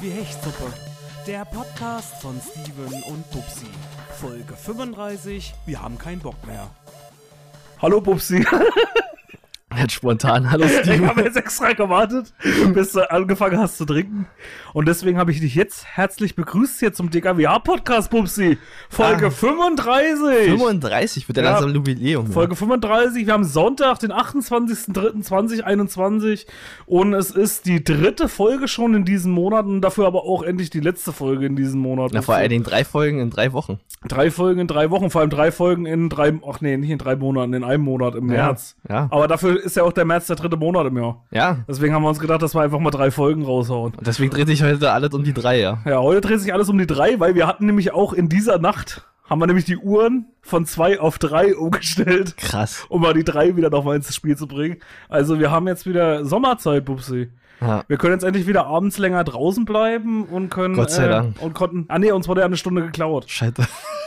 Wie Hechtsuppe. Der Podcast von Steven und Bubsi. Folge 35. Wir haben keinen Bock mehr. Hallo Bubsi. Jetzt spontan, hallo Ich Steven. habe jetzt extra gewartet, bis du angefangen hast zu trinken. Und deswegen habe ich dich jetzt herzlich begrüßt hier zum DKWH-Podcast, Bubsi. Folge Ah. 35. 35 wird ja, Ja. langsam Jubiläum. Folge 35. Wir haben Sonntag, den 28.03.2021. Und es ist die dritte Folge schon in diesen Monaten. Dafür aber auch endlich die letzte Folge in diesen Monaten. Na, vor allen Dingen drei Folgen in drei Wochen. Drei Folgen in drei Wochen, vor allem drei Folgen in drei, ach nee, nicht in drei Monaten, in einem Monat im März. Ja. Aber dafür ist ja auch der März der dritte Monat im Jahr. Ja. Deswegen haben wir uns gedacht, dass wir einfach mal drei Folgen raushauen. Und deswegen dreht sich heute alles um die drei, ja. Ja, heute dreht sich alles um die drei, weil wir hatten nämlich auch in dieser Nacht, haben wir nämlich die Uhren von zwei auf drei umgestellt, Krass. um mal die drei wieder nochmal ins Spiel zu bringen. Also wir haben jetzt wieder Sommerzeit, Bubsi. Ja. Wir können jetzt endlich wieder abends länger draußen bleiben und können. Gott sei äh, Dank. Und konnten. Ah nee, uns wurde ja eine Stunde geklaut. Scheiße.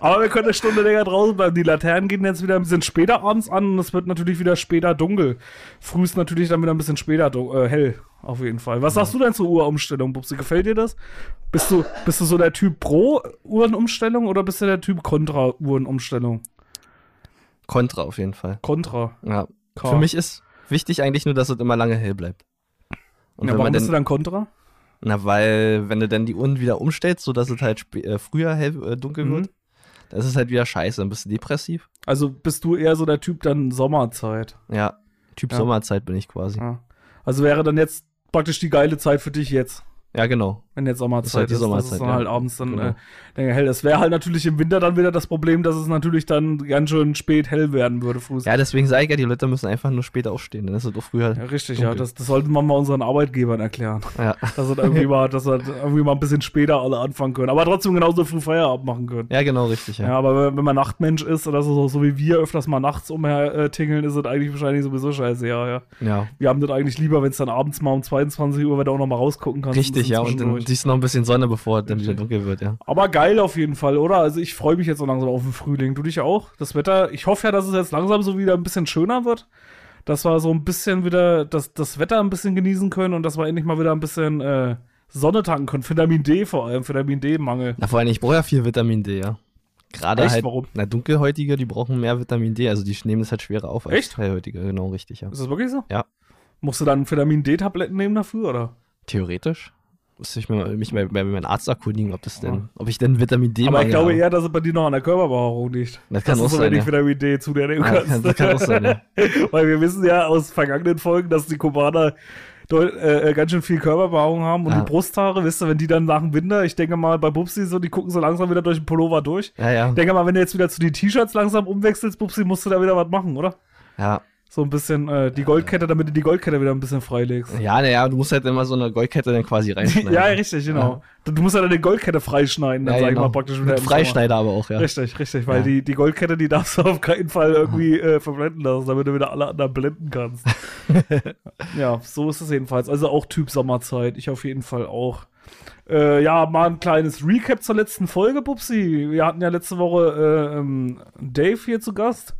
Aber wir können eine Stunde länger draußen bleiben. Die Laternen gehen jetzt wieder ein bisschen später abends an und es wird natürlich wieder später dunkel. Früh ist natürlich dann wieder ein bisschen später äh, hell, auf jeden Fall. Was sagst du denn zur Uhrumstellung, Bubsi? Gefällt dir das? Bist du, bist du so der Typ pro Uhrenumstellung oder bist du der Typ kontra Uhrenumstellung? Kontra auf jeden Fall. Kontra. Ja. K. Für mich ist wichtig eigentlich nur, dass es immer lange hell bleibt. Und Ja, warum bist du dann kontra? na, weil, wenn du dann die Uhren wieder umstellst, sodass es halt äh, früher hell, äh, dunkel Mhm. wird, dann ist es halt wieder scheiße, dann bist du depressiv. Also bist du eher so der Typ dann Sommerzeit. Ja. Typ Ja. Sommerzeit bin ich quasi. Ja. Also wäre dann jetzt praktisch die geile Zeit für dich jetzt. Ja, genau. Wenn jetzt Sommerzeit ist halt ist, dass Sommerzeit, es dann ja. halt abends dann Genau. äh, hell ist. Wäre halt natürlich im Winter dann wieder das Problem, dass es natürlich dann ganz schön spät hell werden würde, früh. Ja, deswegen sage ich ja, die Leute müssen einfach nur später aufstehen. Dann ist es doch früher. Ja, richtig, ja. dunkel. Das, das sollten wir mal unseren Arbeitgebern erklären. Ja. Dass wir irgendwie mal, dass wir irgendwie mal ein bisschen später alle anfangen können. Aber trotzdem genauso früh Feierabend machen können. Ja, genau, richtig. Ja, Ja. aber wenn, man Nachtmensch ist oder so, so wie wir öfters mal nachts umher äh, tingeln, ist es eigentlich wahrscheinlich sowieso scheiße, ja, ja. ja. Wir haben das eigentlich lieber, wenn es dann abends mal um 22 Uhr, wenn du auch noch mal rausgucken kannst. ein Richtig, ja. Und dann. Siehst noch ein bisschen Sonne, bevor es dann wieder dunkel wird, ja. Aber geil auf jeden Fall, oder? Also ich freue mich jetzt so langsam auf den Frühling. Du dich auch? Das Wetter, ich hoffe ja, dass es jetzt langsam so wieder ein bisschen schöner wird. Dass wir so ein bisschen wieder das, das Wetter ein bisschen genießen können und dass wir endlich mal wieder ein bisschen äh, Sonne tanken können. Vitamin D vor allem, Vitamin D-Mangel. Na, vor allem, ich brauche ja viel Vitamin D, ja. Gerade Echt? halt, Warum? na, Dunkelhäutige, die brauchen mehr Vitamin D, also die nehmen das halt schwerer auf als Echt? Hellhäutige, genau, richtig, ja. Ist das wirklich so? Ja. Musst du dann Vitamin D-Tabletten nehmen dafür, oder? Theoretisch. Müsste ich mir, mich mal bei meinem Arzt erkundigen, ob das denn, ob ich denn Vitamin D Aber ich glaube habe. eher, dass es bei dir noch an der Körperbehaarung liegt. Das kann dass auch du so sein, wenig ja. Vitamin D zu dir nehmen Ja, kannst. kann- das kann auch sein, ja. Weil wir wissen ja aus vergangenen Folgen, dass die Kubaner äh, äh, ganz schön viel Körperbehaarung haben und Ja. die Brusthaare, wisst ihr, wenn die dann nach dem Winter, ich denke mal bei Bubsi so, die gucken so langsam wieder durch den Pullover durch. Ja, ja. Ich denke mal, wenn du jetzt wieder zu den T-Shirts langsam umwechselst, Bubsi, musst du da wieder was machen, oder? Ja, So ein bisschen äh, die Goldkette, damit du die Goldkette wieder ein bisschen freilegst. ja, naja, du musst halt immer so eine Goldkette dann quasi reinschneiden. Ja, richtig, genau. Du, du musst ja dann die Goldkette freischneiden, dann Ja, sag ich genau. mal praktisch wieder Mit. Freischneider aber auch, ja. Richtig, richtig, weil Ja. die, die Goldkette, die darfst du auf keinen Fall irgendwie äh, verblenden lassen, damit du wieder alle anderen blenden kannst. ja, so ist es jedenfalls. Also auch Typ Sommerzeit. Ich auf jeden Fall auch. Äh, ja, mal ein kleines Recap zur letzten Folge, Bubsi. Wir hatten ja letzte Woche äh, ähm, Dave hier zu Gast.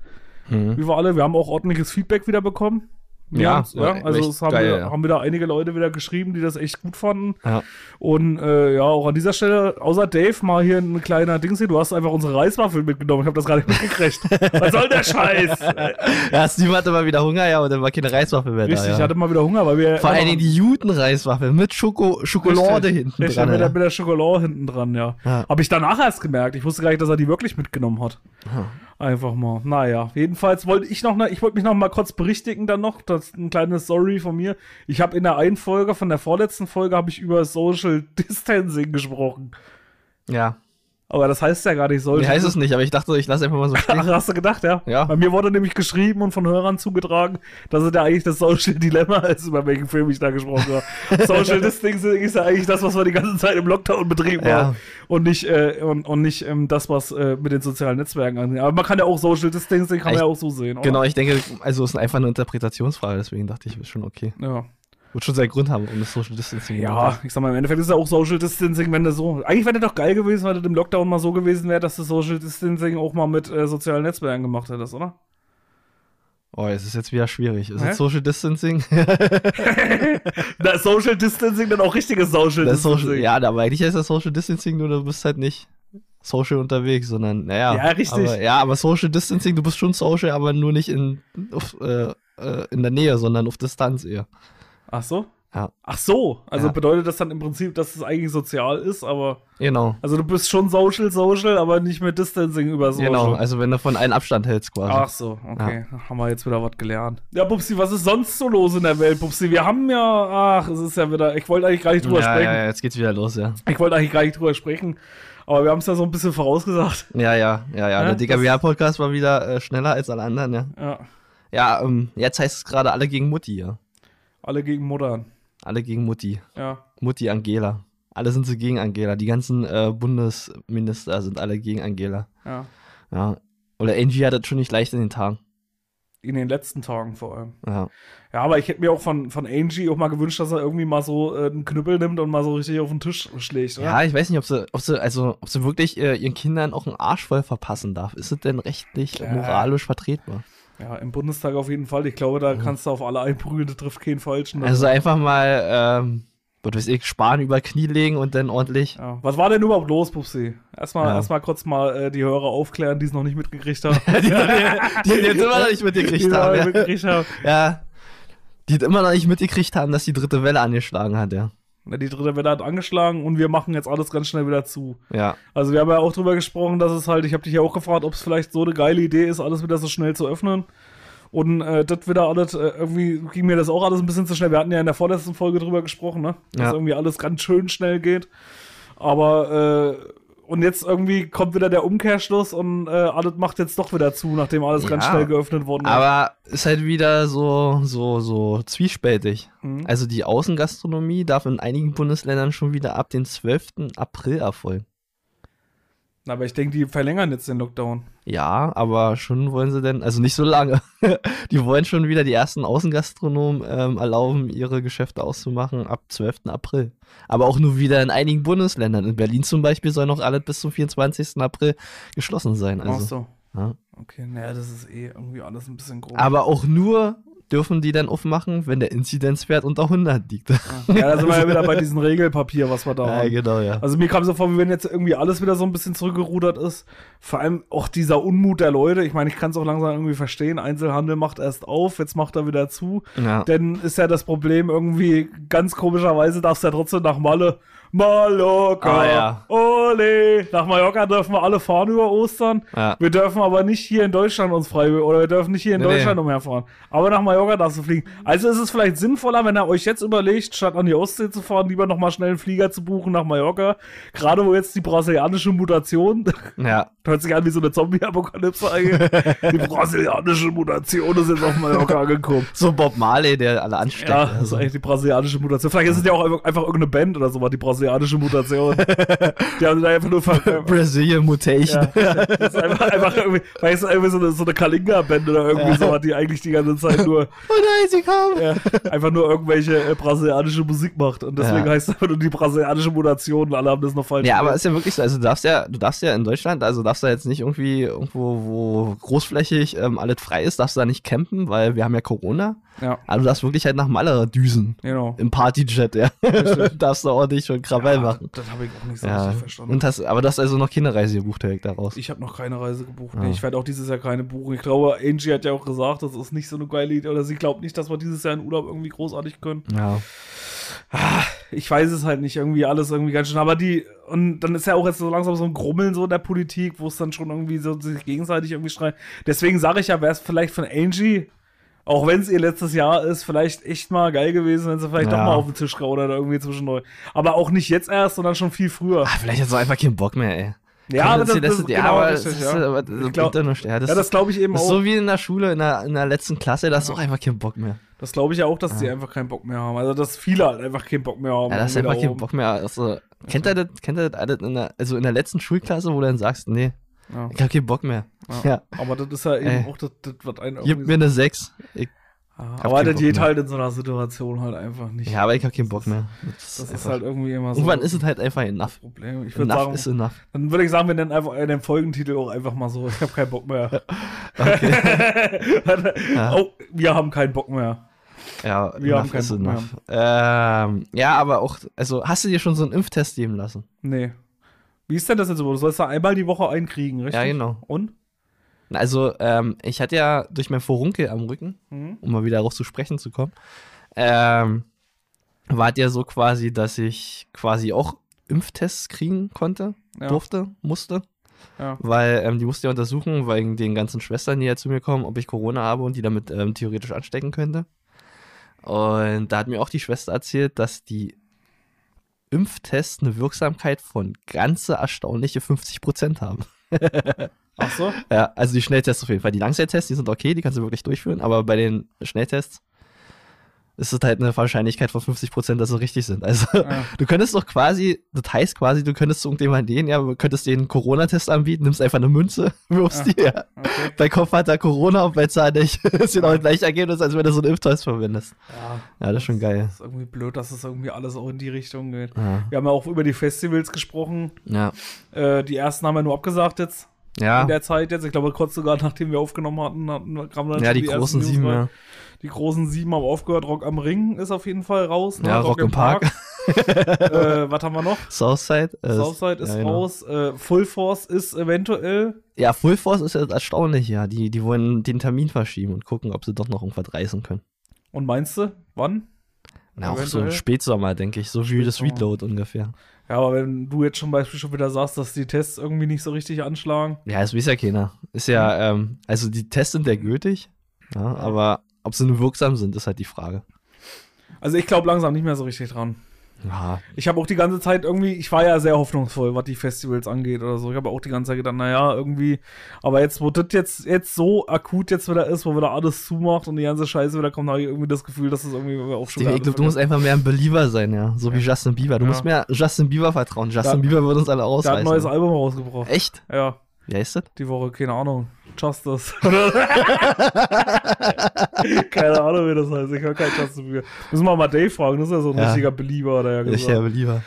Mhm. Wir alle. Wir haben auch ordentliches Feedback wieder bekommen. Ja, war ja also es haben, geil, wieder, ja. haben wieder einige Leute wieder geschrieben, die das echt gut fanden. Ja. Und äh, ja, auch an dieser Stelle, außer Dave, mal hier ein kleiner Dings hier. Du hast einfach unsere Reiswaffel mitgenommen. Ich habe das gar nicht mitgekriegt. Was soll der Scheiß? Ja, Steve hatte mal wieder Hunger, ja, und dann war keine Reiswaffel mehr Richtig, da. ich Ja. hatte mal wieder Hunger, weil wir. Vor allen Dingen die Juten-Reiswaffel mit Schoko Schokolade Richtig, hinten richtig, dran. Mit, der, ja. mit der Schokolade hinten dran, ja. Ja. Habe ich danach erst gemerkt. Ich wusste gar nicht, dass er die wirklich mitgenommen hat. Einfach mal. Naja, jedenfalls wollte ich noch, ne, ich wollte mich noch mal kurz berichtigen dann noch. Das ist ein kleines Story von mir. Ich habe in der einen Folge, von der vorletzten Folge, habe ich über Social Distancing gesprochen. ja. Aber das heißt ja gar nicht Social Nee, heißt es nicht, aber ich dachte, ich lasse einfach mal so Ach, stehen. hast du gedacht, ja? Ja. Bei mir wurde nämlich geschrieben und von Hörern zugetragen, dass es ja eigentlich das Social Dilemma ist, über welchen Film ich da gesprochen habe. Social Distancing ist ja eigentlich das, was wir die ganze Zeit im Lockdown betrieben Ja. haben. Und nicht, äh, und, und nicht ähm, das, was äh, mit den sozialen Netzwerken angeht. Aber man kann ja auch Social Distancing, kann man Ich- ja auch so sehen. oder? Genau, ich denke, also es ist einfach eine Interpretationsfrage, deswegen dachte ich, ist schon okay. Ja. Wird schon seinen Grund haben, um das Social Distancing Ja, ich sag mal, im Endeffekt ist ja auch Social Distancing, wenn das so. Eigentlich wäre das doch geil gewesen, wenn das im Lockdown mal so gewesen wäre, dass das Social Distancing auch mal mit äh, sozialen Netzwerken gemacht hättest, oder? Oh, es ist jetzt wieder schwierig. Ist Hä? es Social Distancing? Ist Social Distancing dann auch richtiges Social Das ist Distancing. Social, ja, aber eigentlich heißt das Social Distancing, nur du bist halt nicht social unterwegs, sondern, naja. Ja, richtig. Aber, ja, aber Social Distancing, du bist schon social, aber nur nicht in, auf, äh, äh, in der Nähe, sondern auf Distanz eher. Ach so? Ja. Ach so, also Ja. bedeutet das dann im Prinzip, dass es eigentlich sozial ist, aber Genau. also du bist schon social, social, aber nicht mehr Distancing über social. Genau, also wenn du von einem Abstand hältst quasi. Ach so, okay. Haben wir jetzt wieder was gelernt. Ja, Bubsi, was ist sonst so los in der Welt, Bubsi? Wir haben ja, ach, es ist ja wieder, ich wollte eigentlich gar nicht drüber ja, sprechen. ja, ja, jetzt geht's wieder los, ja. Ich wollte eigentlich gar nicht drüber sprechen, aber wir haben es ja so ein bisschen vorausgesagt. Ja, ja, ja, ja. Ja, der DKWH-Podcast war wieder äh, schneller als alle anderen, ja. Ja, Ja, ähm, jetzt heißt es gerade alle gegen Mutti, ja. Alle gegen Muttern. Alle gegen Mutti. Ja, Mutti Angela. Alle sind sie gegen Angela. Die ganzen äh, Bundesminister sind alle gegen Angela. ja. Ja. Oder Angie hat das schon nicht leicht in den Tagen. In den letzten Tagen vor allem. Ja. Ja, aber ich hätte mir auch von, von Angie auch mal gewünscht, dass er irgendwie mal so äh, einen Knüppel nimmt und mal so richtig auf den Tisch schlägt. Oder? Ja, ich weiß nicht, ob sie, ob sie, also, ob sie wirklich äh, ihren Kindern auch einen Arsch voll verpassen darf. Ist es denn rechtlich, Ja. moralisch vertretbar? Ja, im Bundestag auf jeden Fall. Ich glaube, da kannst du auf alle einprügeln, das trifft keinen Falschen. Also einfach mal, ähm, was weiß ich, Sparen über Knie legen und dann ordentlich. ja. Was war denn überhaupt los, Pupsi? Erstmal Ja. erstmal kurz mal äh, die Hörer aufklären, die es noch nicht mitgekriegt haben. die, die, die jetzt immer noch nicht die mitgekriegt es noch haben. Ja. mitgekriegt haben. ja. Die immer noch nicht mitgekriegt haben, dass die dritte Welle angeschlagen hat, ja. Die dritte Welle hat angeschlagen und wir machen jetzt alles ganz schnell wieder zu. Ja. Also wir haben ja auch drüber gesprochen, dass es halt, ich habe dich ja auch gefragt, ob es vielleicht so eine geile Idee ist, alles wieder so schnell zu öffnen. Und äh, das wieder alles, äh, irgendwie ging mir das auch alles ein bisschen zu schnell. Wir hatten ja in der vorletzten Folge drüber gesprochen, ne? Dass Ja. irgendwie alles ganz schön schnell geht. Aber äh, und jetzt irgendwie kommt wieder der Umkehrschluss und äh, alles macht jetzt doch wieder zu, nachdem alles ganz Ja. schnell geöffnet worden ist. Aber ist halt wieder so, so, so zwiespältig. Mhm. Also die Außengastronomie darf in einigen Bundesländern schon wieder ab dem 12. April erfolgen. Aber ich denke, die verlängern jetzt den Lockdown. Ja, aber schon wollen sie denn, also nicht so lange. die wollen schon wieder die ersten Außengastronomen ähm, erlauben, ihre Geschäfte auszumachen ab 12. April. Aber auch nur wieder in einigen Bundesländern. In Berlin zum Beispiel soll noch alles bis zum 24. April geschlossen sein. Ach Also, so. ja. Okay, naja, das ist eh irgendwie alles ein bisschen grob. Aber auch nur dürfen die dann aufmachen, wenn der Inzidenzwert unter 100 liegt. ja, da sind wir ja wieder bei diesem Regelpapier, was wir da ja, haben. genau, ja. Also mir kam so vor, wie wenn jetzt irgendwie alles wieder so ein bisschen zurückgerudert ist. Vor allem auch dieser Unmut der Leute. Ich meine, ich kann es auch langsam irgendwie verstehen. Einzelhandel macht erst auf, jetzt macht er wieder zu. ja. Denn ist ja das Problem irgendwie, ganz komischerweise darfst du ja trotzdem nach Malle. Mallorca, Ah, ja. ole. Nach Mallorca dürfen wir alle fahren über Ostern. Ja. Wir dürfen aber nicht hier in Deutschland uns frei, oder wir dürfen nicht hier in Nee, Deutschland nee. umherfahren. Aber nach Mallorca darfst du fliegen. Also ist es vielleicht sinnvoller, wenn ihr euch jetzt überlegt, statt an die Ostsee zu fahren, lieber nochmal schnell einen Flieger zu buchen nach Mallorca. Gerade wo jetzt die brasilianische Mutation, ja. hört sich an wie so eine Zombie-Apokalypse eigentlich. die brasilianische Mutation ist jetzt auf Mallorca angekommen. So Bob Marley, der alle ansteckt. Ja, das ist also. eigentlich die brasilianische Mutation. Vielleicht ist es ja auch einfach, einfach irgendeine Band oder sowas, die brasilianische Mutation. die haben da einfach nur ver Brazilian Mutation. ja, das ist einfach, einfach irgendwie, ist es irgendwie so eine, so eine Kalinga-Band oder irgendwie sowas, die eigentlich die ganze Zeit nur, Oh nein, sie kommen. ja, einfach nur irgendwelche äh, brasilianische Musik macht. Und deswegen Ja. heißt es einfach nur die brasilianische Mutation alle haben das noch falsch Ja, aber gemacht. ist ja wirklich so, also du darfst ja, du darfst ja in Deutschland, also darfst du jetzt nicht irgendwie irgendwo, wo großflächig ähm, alles frei ist, darfst du da nicht campen, weil wir haben ja Corona. Ja, Aber du darfst wirklich halt nach Malle düsen. genau. Im Partyjet, ja. darfst du ordentlich schon Krawall Ja, machen. das habe ich auch nicht so Ja. richtig verstanden. Und hast, aber du hast also noch keine Reise gebucht direkt daraus. Ich habe noch keine Reise gebucht. Nee, ich werde auch dieses Jahr keine buchen. Ich glaube, Angie hat ja auch gesagt, das ist nicht so eine geile Idee. Oder sie glaubt nicht, dass wir dieses Jahr in Urlaub irgendwie großartig können. Ja. Ich weiß es halt nicht. Irgendwie alles irgendwie ganz schön. Aber die, und dann ist ja auch jetzt so langsam so ein Grummeln so in der Politik, wo es dann schon irgendwie so sich gegenseitig irgendwie streiten. Deswegen sage ich ja, wäre es vielleicht von Angie, auch wenn es ihr letztes Jahr ist, vielleicht echt mal geil gewesen, wenn sie vielleicht Ja. doch mal auf den Tisch oder irgendwie zwischendurch. Aber auch nicht jetzt erst, sondern schon viel früher. Ah, vielleicht hast du einfach keinen Bock mehr, ey. Ja, aber das, das, genau, ja, aber das, ist, ja. aber das glaub- bringt ja nichts. Ja, das, Ja, das glaube ich eben das ist auch. so wie in der Schule, in der, in der letzten Klasse, da hast du auch einfach keinen Bock mehr. Das glaube ich ja auch, dass die einfach keinen Bock mehr haben. Also, dass viele halt einfach keinen Bock mehr haben. Ja, da hast du irgendwie einfach da keinen. Bock mehr. Also, kennt ihr das, kennt ihr das alles in der, also in der letzten Schulklasse, wo du dann sagst, nee, Ja. ich hab keinen Bock mehr. Ja. Ja. Aber das ist ja eben Ey. auch das, das was einen Gib mir eine 6. Ich, hab aber das geht mehr. halt in so einer Situation halt einfach nicht. ja, aber ich hab keinen Bock mehr. das ist einfach- halt irgendwie immer so. Irgendwann ist das es halt einfach enough. Problem. Ich würde Enough sagen, ist enough. dann würde ich sagen, wir nennen einfach äh, den Folgentitel auch einfach mal so. Ich habe keinen Bock mehr. Ja. Oh, wir haben keinen Bock mehr. Ja, Wir haben keinen Bock enough. Ähm, ja, aber auch, also hast du dir schon so einen Impftest geben lassen? Nee. Wie ist denn das jetzt so? Du sollst da einmal die Woche einkriegen, richtig? Ja, genau. Und? Also, ähm, ich hatte ja durch mein Vorunkel am Rücken, Mhm. um mal wieder darauf zu sprechen zu kommen, ähm, war es ja so quasi, dass ich quasi auch Impftests kriegen konnte, Ja. durfte, musste. Ja. Weil ähm, die musste ja untersuchen, wegen den ganzen Schwestern, die ja zu mir kommen, ob ich Corona habe und die damit ähm, theoretisch anstecken könnte. Und da hat mir auch die Schwester erzählt, dass die Impftests eine Wirksamkeit von ganze erstaunliche 50% haben. Ach so? Ja, also die Schnelltests auf jeden Fall. Die Langzeittests, die sind okay, die kannst du wirklich durchführen, aber bei den Schnelltests ist es halt eine Wahrscheinlichkeit von 50%, dass sie richtig sind. Also Ja. du könntest doch quasi, das heißt quasi, du könntest zu irgendjemandem gehen, ja, du könntest den Corona-Test anbieten, nimmst einfach eine Münze, wirfst Ja. die, ja. Okay. Bei Kopf hat er Corona und bei Zahl nicht. ist genau das gleiche Ergebnis, als wenn du so einen Impftest verwendest. Ja. Ja, das ist schon geil. Das ist irgendwie blöd, dass es irgendwie alles auch in die Richtung geht. Ja, Wir haben ja auch über die Festivals gesprochen. ja. Äh, die ersten haben wir nur abgesagt jetzt. In Ja, der Zeit jetzt. Ich glaube, kurz sogar nachdem wir aufgenommen hatten, hatten kamen dann ja schon die ersten großen News sieben, ja. Die großen sieben haben aufgehört. Rock am Ring ist auf jeden Fall raus. ne? Ja, Rock im Park. äh, was haben wir noch? Southside. äh, Southside ist ja, genau. raus. Äh, Full Force ist eventuell. Ja, Full Force ist erstaunlich, ja. Die, die wollen den Termin verschieben und gucken, ob sie doch noch irgendwas reißen können. Und meinst du, wann? Na, auch so Eventuell. Spätsommer, denke ich. So wie das. Reload ungefähr. Ja, aber wenn du jetzt zum Beispiel schon wieder sagst, dass die Tests irgendwie nicht so richtig anschlagen. Ja, das weiß ja keiner. Ist ja, ähm, also die Tests sind ja gültig, ja, aber ob sie nur wirksam sind, ist halt die Frage. Also ich glaube langsam nicht mehr so richtig dran. Ja, Ich habe auch die ganze Zeit irgendwie, ich war ja sehr hoffnungsvoll, was die Festivals angeht oder so. Ich habe auch die ganze Zeit gedacht, naja, irgendwie, aber jetzt, wo das jetzt, jetzt so akut jetzt wieder ist, wo wieder alles zumacht und die ganze Scheiße wieder kommt, habe ich irgendwie das Gefühl, dass es irgendwie auch schon ich glaube, du musst einfach mehr ein Believer sein, ja. So wie Justin Bieber. Du Ja. musst mehr Justin Bieber vertrauen. Justin Ja. Bieber wird uns alle Der hat ein ausreißen. neues Album rausgebracht. Echt? Ja, Wie heißt das? die Woche, keine Ahnung. Justice. keine Ahnung, wie das heißt. Ich höre kein Justin Bieber. Müssen wir mal Dave fragen, das ist ja so ein Ja. richtiger Belieber, der ja. Ich ja Believer.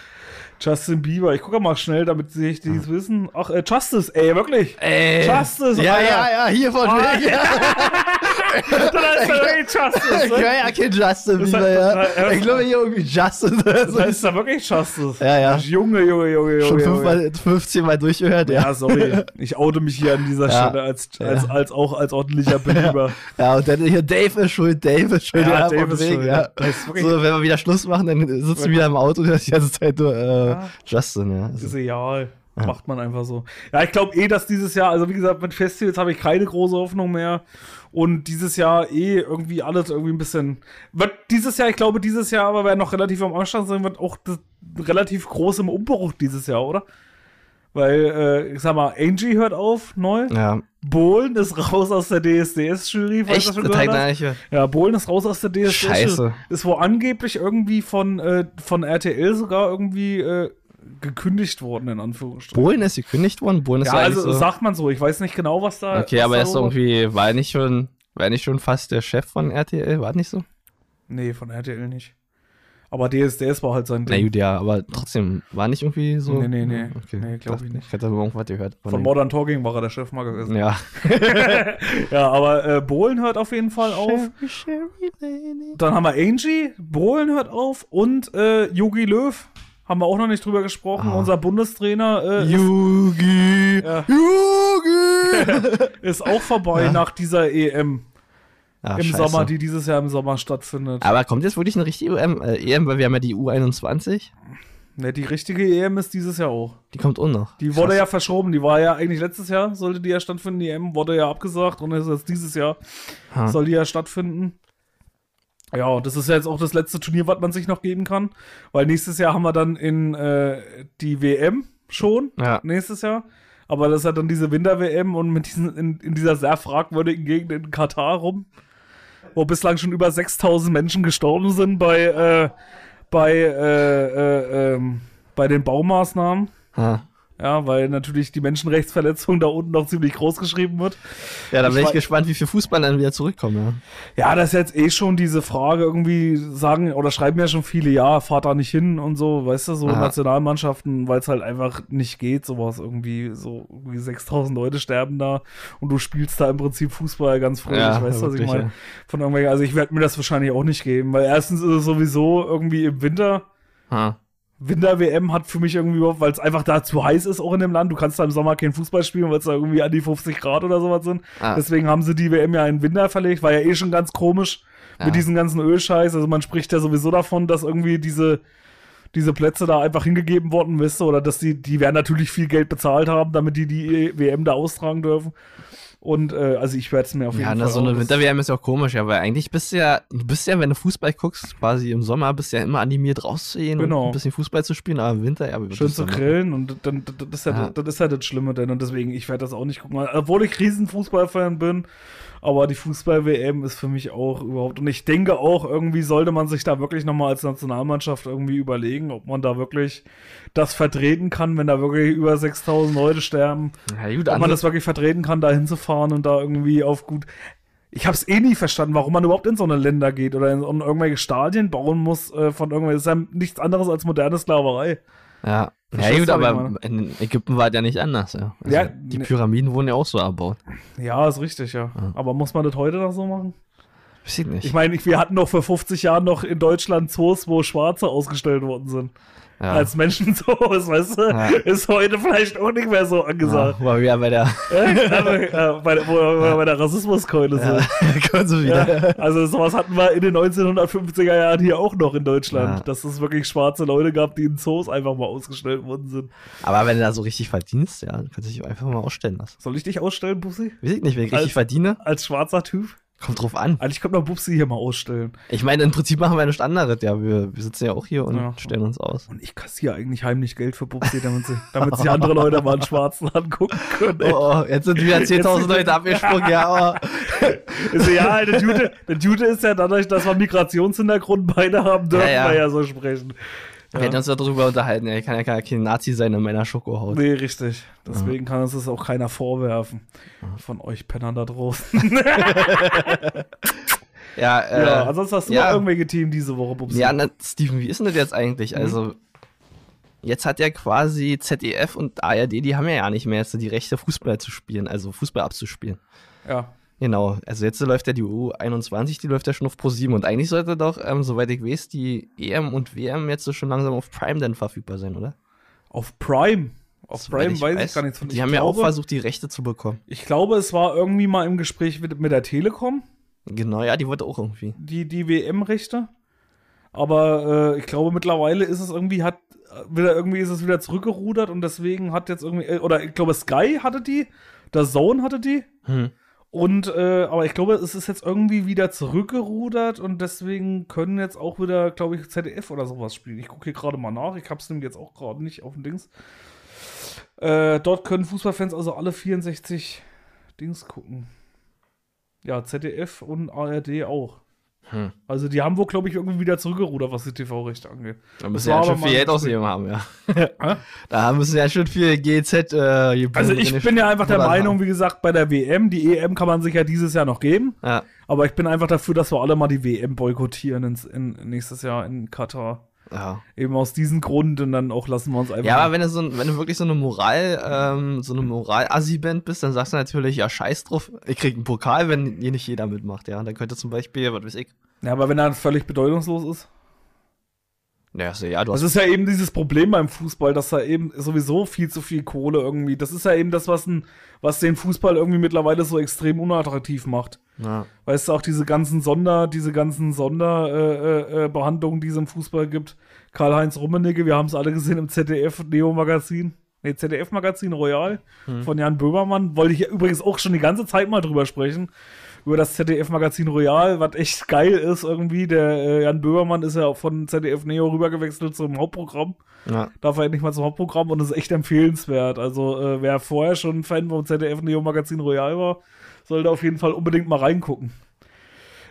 Justin Bieber. Ich gucke mal schnell, damit sie die es wissen. Ach, äh, Justice, ey, wirklich. Ey. Justice, Ja, Alter. ja, ja, hier von Ah. Ja. Dann ist er wirklich Justice. Ich Ne? höre ja kein Justin Das heißt- ja. das heißt- Ich glaube hier irgendwie Justin. Das heißt da wirklich Justice. Ja, ja. Junge, Junge, Junge, Junge. Schon fünfmal, 15 Mal durchgehört, Ja, ja. sorry. Ich oute mich hier an dieser Ja. Stelle als, Ja. als, als auch als ordentlicher Belieber. Ja, und dann hier Dave ist schuld, Dave ist schuld, Ja, ja, Dave ist schuld, ja. ja. Das So, wenn wir wieder Schluss machen, dann sitzt du wieder im Auto und hörst die ganze Zeit nur äh, Ja. Justin, ja. Also, ist egal. Macht man einfach so. Ja, ich glaube eh, dass dieses Jahr, also wie gesagt, mit Festivals habe ich keine große Hoffnung mehr. Und dieses Jahr eh irgendwie alles irgendwie ein bisschen. Wird dieses Jahr, ich glaube, dieses Jahr aber, wer noch relativ am Anstand sein wird, auch das, relativ groß im Umbruch dieses Jahr, oder? Weil, äh, ich sag mal, Angie hört auf, neu. ja. Bohlen ist raus aus der DSDS-Jury. Echt? schon Das gehört hab ich hast. gehört. Ja, Bohlen ist raus aus der DSDS. Scheiße. Ist wohl angeblich irgendwie von, äh, von RTL sogar irgendwie äh, gekündigt worden, in Anführungsstrichen. Bohlen ist gekündigt worden? Bohlen ist ja, also so. sagt man so. Ich weiß nicht genau, was da. Okay, was aber da er ist irgendwie, war er nicht schon, war nicht schon fast der Chef von RTL? War das nicht so? Nee, von RTL nicht. Aber DSDS war halt sein Na Ding. gut, ja, aber trotzdem, war nicht irgendwie so. Nee, nee, nee. Okay. Nee, glaub Dachte, ich nicht. Ich hätte aber irgendwas gehört. Von Modern Talking war er der Chef mal gewesen. Ja. Ja, aber äh, Bohlen hört auf jeden Fall auf. Dann haben wir Angie, Bohlen hört auf und äh, Yogi Löw. Haben wir auch noch nicht drüber gesprochen. Ah. Unser Bundestrainer äh, ist, Yugi! Ja. Yugi! ist auch vorbei Ja. nach dieser EM Ah, im scheiße. Sommer, die dieses Jahr im Sommer stattfindet. Aber kommt jetzt wirklich eine richtige EM, äh, EM, weil wir haben ja die U21. Ne, die richtige EM ist dieses Jahr auch. Die kommt auch noch. Die wurde ja verschoben. Die war ja eigentlich letztes Jahr, sollte die ja stattfinden. Die EM wurde ja abgesagt und ist jetzt dieses Jahr Ha. soll die ja stattfinden. Ja, und das ist ja jetzt auch das letzte Turnier, was man sich noch geben kann. Weil nächstes Jahr haben wir dann in äh, die WM schon. Ja. Nächstes Jahr. Aber das ist ja dann diese Winter-WM und mit diesen, in, in dieser sehr fragwürdigen Gegend in Katar rum, wo bislang schon über 6000 Menschen gestorben sind bei, äh, bei, äh, äh, ähm, bei den Baumaßnahmen. Ha. Ja, weil natürlich die Menschenrechtsverletzung da unten noch ziemlich groß geschrieben wird. Ja, da bin ich, gespannt, wie viele Fußballer dann wieder zurückkommen. Ja, das ist jetzt eh schon diese Frage, irgendwie sagen oder schreiben ja schon viele, ja, fahrt da nicht hin und so, weißt du, so Aha. Nationalmannschaften, weil es halt einfach nicht geht, sowas irgendwie, so irgendwie 6000 Leute sterben da und du spielst da im Prinzip Fußball ganz fröhlich, Ja, weißt du, was ich meine? ja. Von irgendwelchen, also ich werde mir das wahrscheinlich auch nicht geben, weil erstens ist es sowieso irgendwie im Winter, Ja. Ha. Winter-WM hat für mich irgendwie überhaupt, weil es einfach da zu heiß ist auch in dem Land. Du kannst da im Sommer keinen Fußball spielen, weil es da irgendwie an die 50 Grad oder sowas sind. Ah. Deswegen haben sie die WM ja in Winter verlegt. War ja eh schon ganz komisch Ja. mit diesem ganzen Ölscheiß. Also man spricht ja sowieso davon, dass irgendwie diese, diese Plätze da einfach hingegeben worden, wisst ihr, oder dass die, die werden natürlich viel Geld bezahlt haben, damit die die WM da austragen dürfen. Und äh, also ich werde es mir auf jeden Ja, Fall. na, so eine Winter-WM ist ja auch komisch, ja, weil eigentlich bist du ja, du bist ja, wenn du Fußball guckst, quasi im Sommer, bist du ja immer animiert rauszugehen Genau. und ein bisschen Fußball zu spielen, aber im Winter, ja, Schön zu grillen und dann, das, das, ist ja, Ja. das ist ja das Schlimme denn und deswegen, ich werde das auch nicht gucken, obwohl ich riesen Fußballfan bin, aber die Fußball-WM ist für mich auch überhaupt und ich denke auch, irgendwie sollte man sich da wirklich nochmal als Nationalmannschaft irgendwie überlegen, ob man da wirklich das vertreten kann, wenn da wirklich über 6000 Leute sterben, Ja, gut, ob man das wirklich vertreten kann, da hinzufahren und da irgendwie auf gut. Ich habe es eh nie verstanden, warum man überhaupt in so eine Länder geht oder in, in irgendwelche Stadien bauen muss äh, von irgendwelchen. Das ist ja nichts anderes als moderne Sklaverei. ja. Ja, gut, aber in Ägypten war es ja nicht anders, ja. Also, Ja, die ne- Pyramiden wurden ja auch so erbaut. Ja, ist richtig, ja. Aber muss man das heute noch so machen? Weiß ich nicht. Ich meine, wir hatten doch vor 50 Jahren noch in Deutschland Zoos, wo Schwarze ausgestellt worden sind. Ja. Als Menschenzoos, weißt du? Ja. Ist heute vielleicht auch nicht mehr so angesagt. ja, war wieder bei der, äh, bei, wo wir bei der Rassismuskeule ja, sind. sie wieder. Ja, also sowas hatten wir in den 1950er Jahren hier auch noch in Deutschland, Ja. dass es wirklich schwarze Leute gab, die in Zoos einfach mal ausgestellt worden sind. Aber wenn du da so richtig verdienst, ja, dann kannst du dich einfach mal ausstellen lassen. Soll ich dich ausstellen, Bubsi? Weiß ich nicht, wenn ich Als- richtig verdiene, Als schwarzer Typ? Kommt drauf an. Eigentlich könnte man Bubsi hier mal ausstellen. Ich meine, im Prinzip machen wir nichts anderes, ja. Wir, wir sitzen ja auch hier und Ja. stellen uns aus. Und ich kassiere eigentlich heimlich Geld für Bubsi, damit, sie, damit sich andere Leute mal einen Schwarzen angucken können. ey. Oh, oh, jetzt sind wieder 10.000 Jetzt- Leute abgesprungen, ja, aber. Ist ja, der Jute, der Jute ist ja dadurch, dass wir Migrationshintergrund beide haben, dürfen Ja, ja. wir ja so sprechen. Wir hätten uns darüber unterhalten, ja. Ich kann ja gar kein Nazi sein in meiner Schokohaut. Nee, richtig. Deswegen kann uns das auch keiner vorwerfen. Von euch Pennern da draußen. Ja, äh, ja, ansonsten hast du ja. noch irgendwelche Themen diese Woche, Bubsi. Ja, na, Steven, wie ist denn das jetzt eigentlich? Mhm. Also, jetzt hat ja quasi ZDF und ARD, die haben ja ja nicht mehr jetzt die Rechte, Fußball zu spielen, also Fußball abzuspielen. ja. Genau, also jetzt läuft ja die U21, die läuft ja schon auf Pro 7 und eigentlich sollte doch, ähm, soweit ich weiß, die EM und WM jetzt so schon langsam auf Prime dann verfügbar sein, oder? Auf Prime. Auf Soweit Prime weiß ich gar nichts von. Die ich haben ja auch glaube, versucht, die Rechte zu bekommen. Ich glaube, es war irgendwie mal im Gespräch mit, mit der Telekom, Genau, ja, die wollte auch irgendwie. die, die WM-Rechte. Aber äh, ich glaube, mittlerweile ist es irgendwie, hat wieder irgendwie ist es wieder zurückgerudert und deswegen hat jetzt irgendwie, äh, oder ich glaube, Sky hatte die, der Zone hatte die. Hm. Und, äh, aber ich glaube, es ist jetzt irgendwie wieder zurückgerudert und deswegen können jetzt auch wieder, glaube ich, ZDF oder sowas spielen. Ich gucke hier gerade mal nach. Ich habe es nämlich jetzt auch gerade nicht auf dem Dings. Äh, dort können Fußballfans also alle 64 Dings gucken. Ja, ZDF und ARD auch. Hm. Also die haben wohl, glaube ich, irgendwie wieder zurückgerudert, was die TV-Rechte angeht. Da müssen ja schon viel Geld ausgegeben haben, ja. Da müssen ja schon viel GZ äh, Also ich bin ja einfach der Meinung, wie gesagt, bei der WM, die EM kann man sich ja dieses Jahr noch geben. Ja. Aber ich bin einfach dafür, dass wir alle mal die WM boykottieren ins, in, nächstes Jahr in Katar. Ja. Eben aus diesem Grund und dann auch lassen wir uns einfach. ja, aber wenn du, so, wenn du wirklich so eine Moral, ähm, so eine Moral-Assi-Band bist, dann sagst du natürlich, ja, scheiß drauf, ich krieg einen Pokal, wenn hier nicht jeder mitmacht, ja. Dann könnte zum Beispiel, was weiß ich, ja, aber wenn er völlig bedeutungslos ist. Ja, also, ja, Das ist ja eben dieses Problem beim Fußball, dass da eben sowieso viel zu viel Kohle irgendwie. Das ist ja eben das, was, ein, was den Fußball irgendwie mittlerweile so extrem unattraktiv macht. ja. Weißt du, auch diese ganzen Sonder, diese ganzen Sonderbehandlungen, äh, äh, Behandlungen, die es im Fußball gibt. Karl-Heinz Rummenigge, wir haben es alle gesehen im ZDF-Neo-Magazin. Nee, ZDF-Magazin Royal von Jan Böhmermann. Wollte ich ja übrigens auch schon die ganze Zeit mal drüber sprechen. Über das ZDF-Magazin Royal, was echt geil ist irgendwie. Der äh, Jan Böhmermann ist ja auch von ZDF Neo rübergewechselt zum Hauptprogramm. ja. Darf er endlich mal zum Hauptprogramm und ist echt empfehlenswert. Also, äh, wer vorher schon Fan vom ZDF Neo Magazin Royal war, sollte auf jeden Fall unbedingt mal reingucken.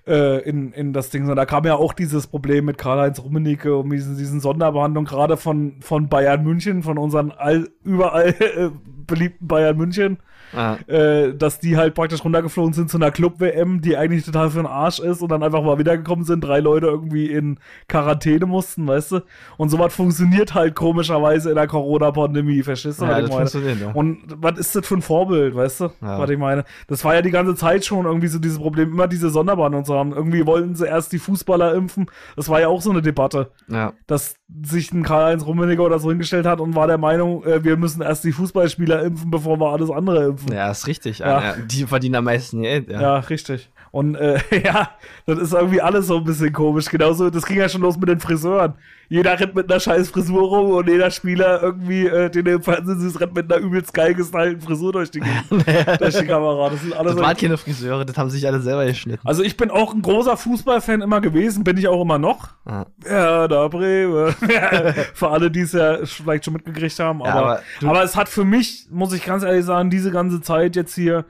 Äh, in, in das Ding. Und da kam ja auch dieses Problem mit Karl-Heinz Rummenigge und diesen, diesen Sonderbehandlung gerade von, von Bayern München, von unseren all, überall äh, beliebten Bayern München Ah, äh, dass die halt praktisch runtergeflogen sind zu einer Club-WM, die eigentlich total für den Arsch ist und dann einfach mal wiedergekommen sind, drei Leute irgendwie in Quarantäne mussten, weißt du? Und sowas funktioniert halt komischerweise in der Corona-Pandemie, verstehst du, Ja, was das ich meine? ja. Und was ist das für ein Vorbild, weißt du, Ja. was ich meine? Das war ja die ganze Zeit schon irgendwie so dieses Problem, immer diese Sonderbehandlung zu haben. Irgendwie wollten sie erst die Fußballer impfen, das war ja auch so eine Debatte ja. dass sich ein Karl-Heinz Rummenigge oder so hingestellt hat und war der Meinung, äh, wir müssen erst die Fußballspieler impfen, bevor wir alles andere impfen. ja, ist richtig. Ja. Ja. Ja. Die verdienen am meisten Geld. Ja. Ja, richtig. Und äh, ja, das ist irgendwie alles so ein bisschen komisch. Genauso, das ging ja schon los mit den Friseuren. Jeder rennt mit einer scheiß Frisur rum und jeder Spieler irgendwie, äh, den im Fernsehen siehst, rennt mit einer übelst geil gestylten Frisur durch die, durch die Kamera. Das sind alles Das waren keine Friseure, das haben sich alle selber geschnitten. also ich bin auch ein großer Fußballfan immer gewesen, bin ich auch immer noch. Ja. Ja, da Bremen. Für alle, die es ja vielleicht schon mitgekriegt haben. Ja, Aber, aber aber, du- es hat für mich, muss ich ganz ehrlich sagen, diese ganze Zeit jetzt hier,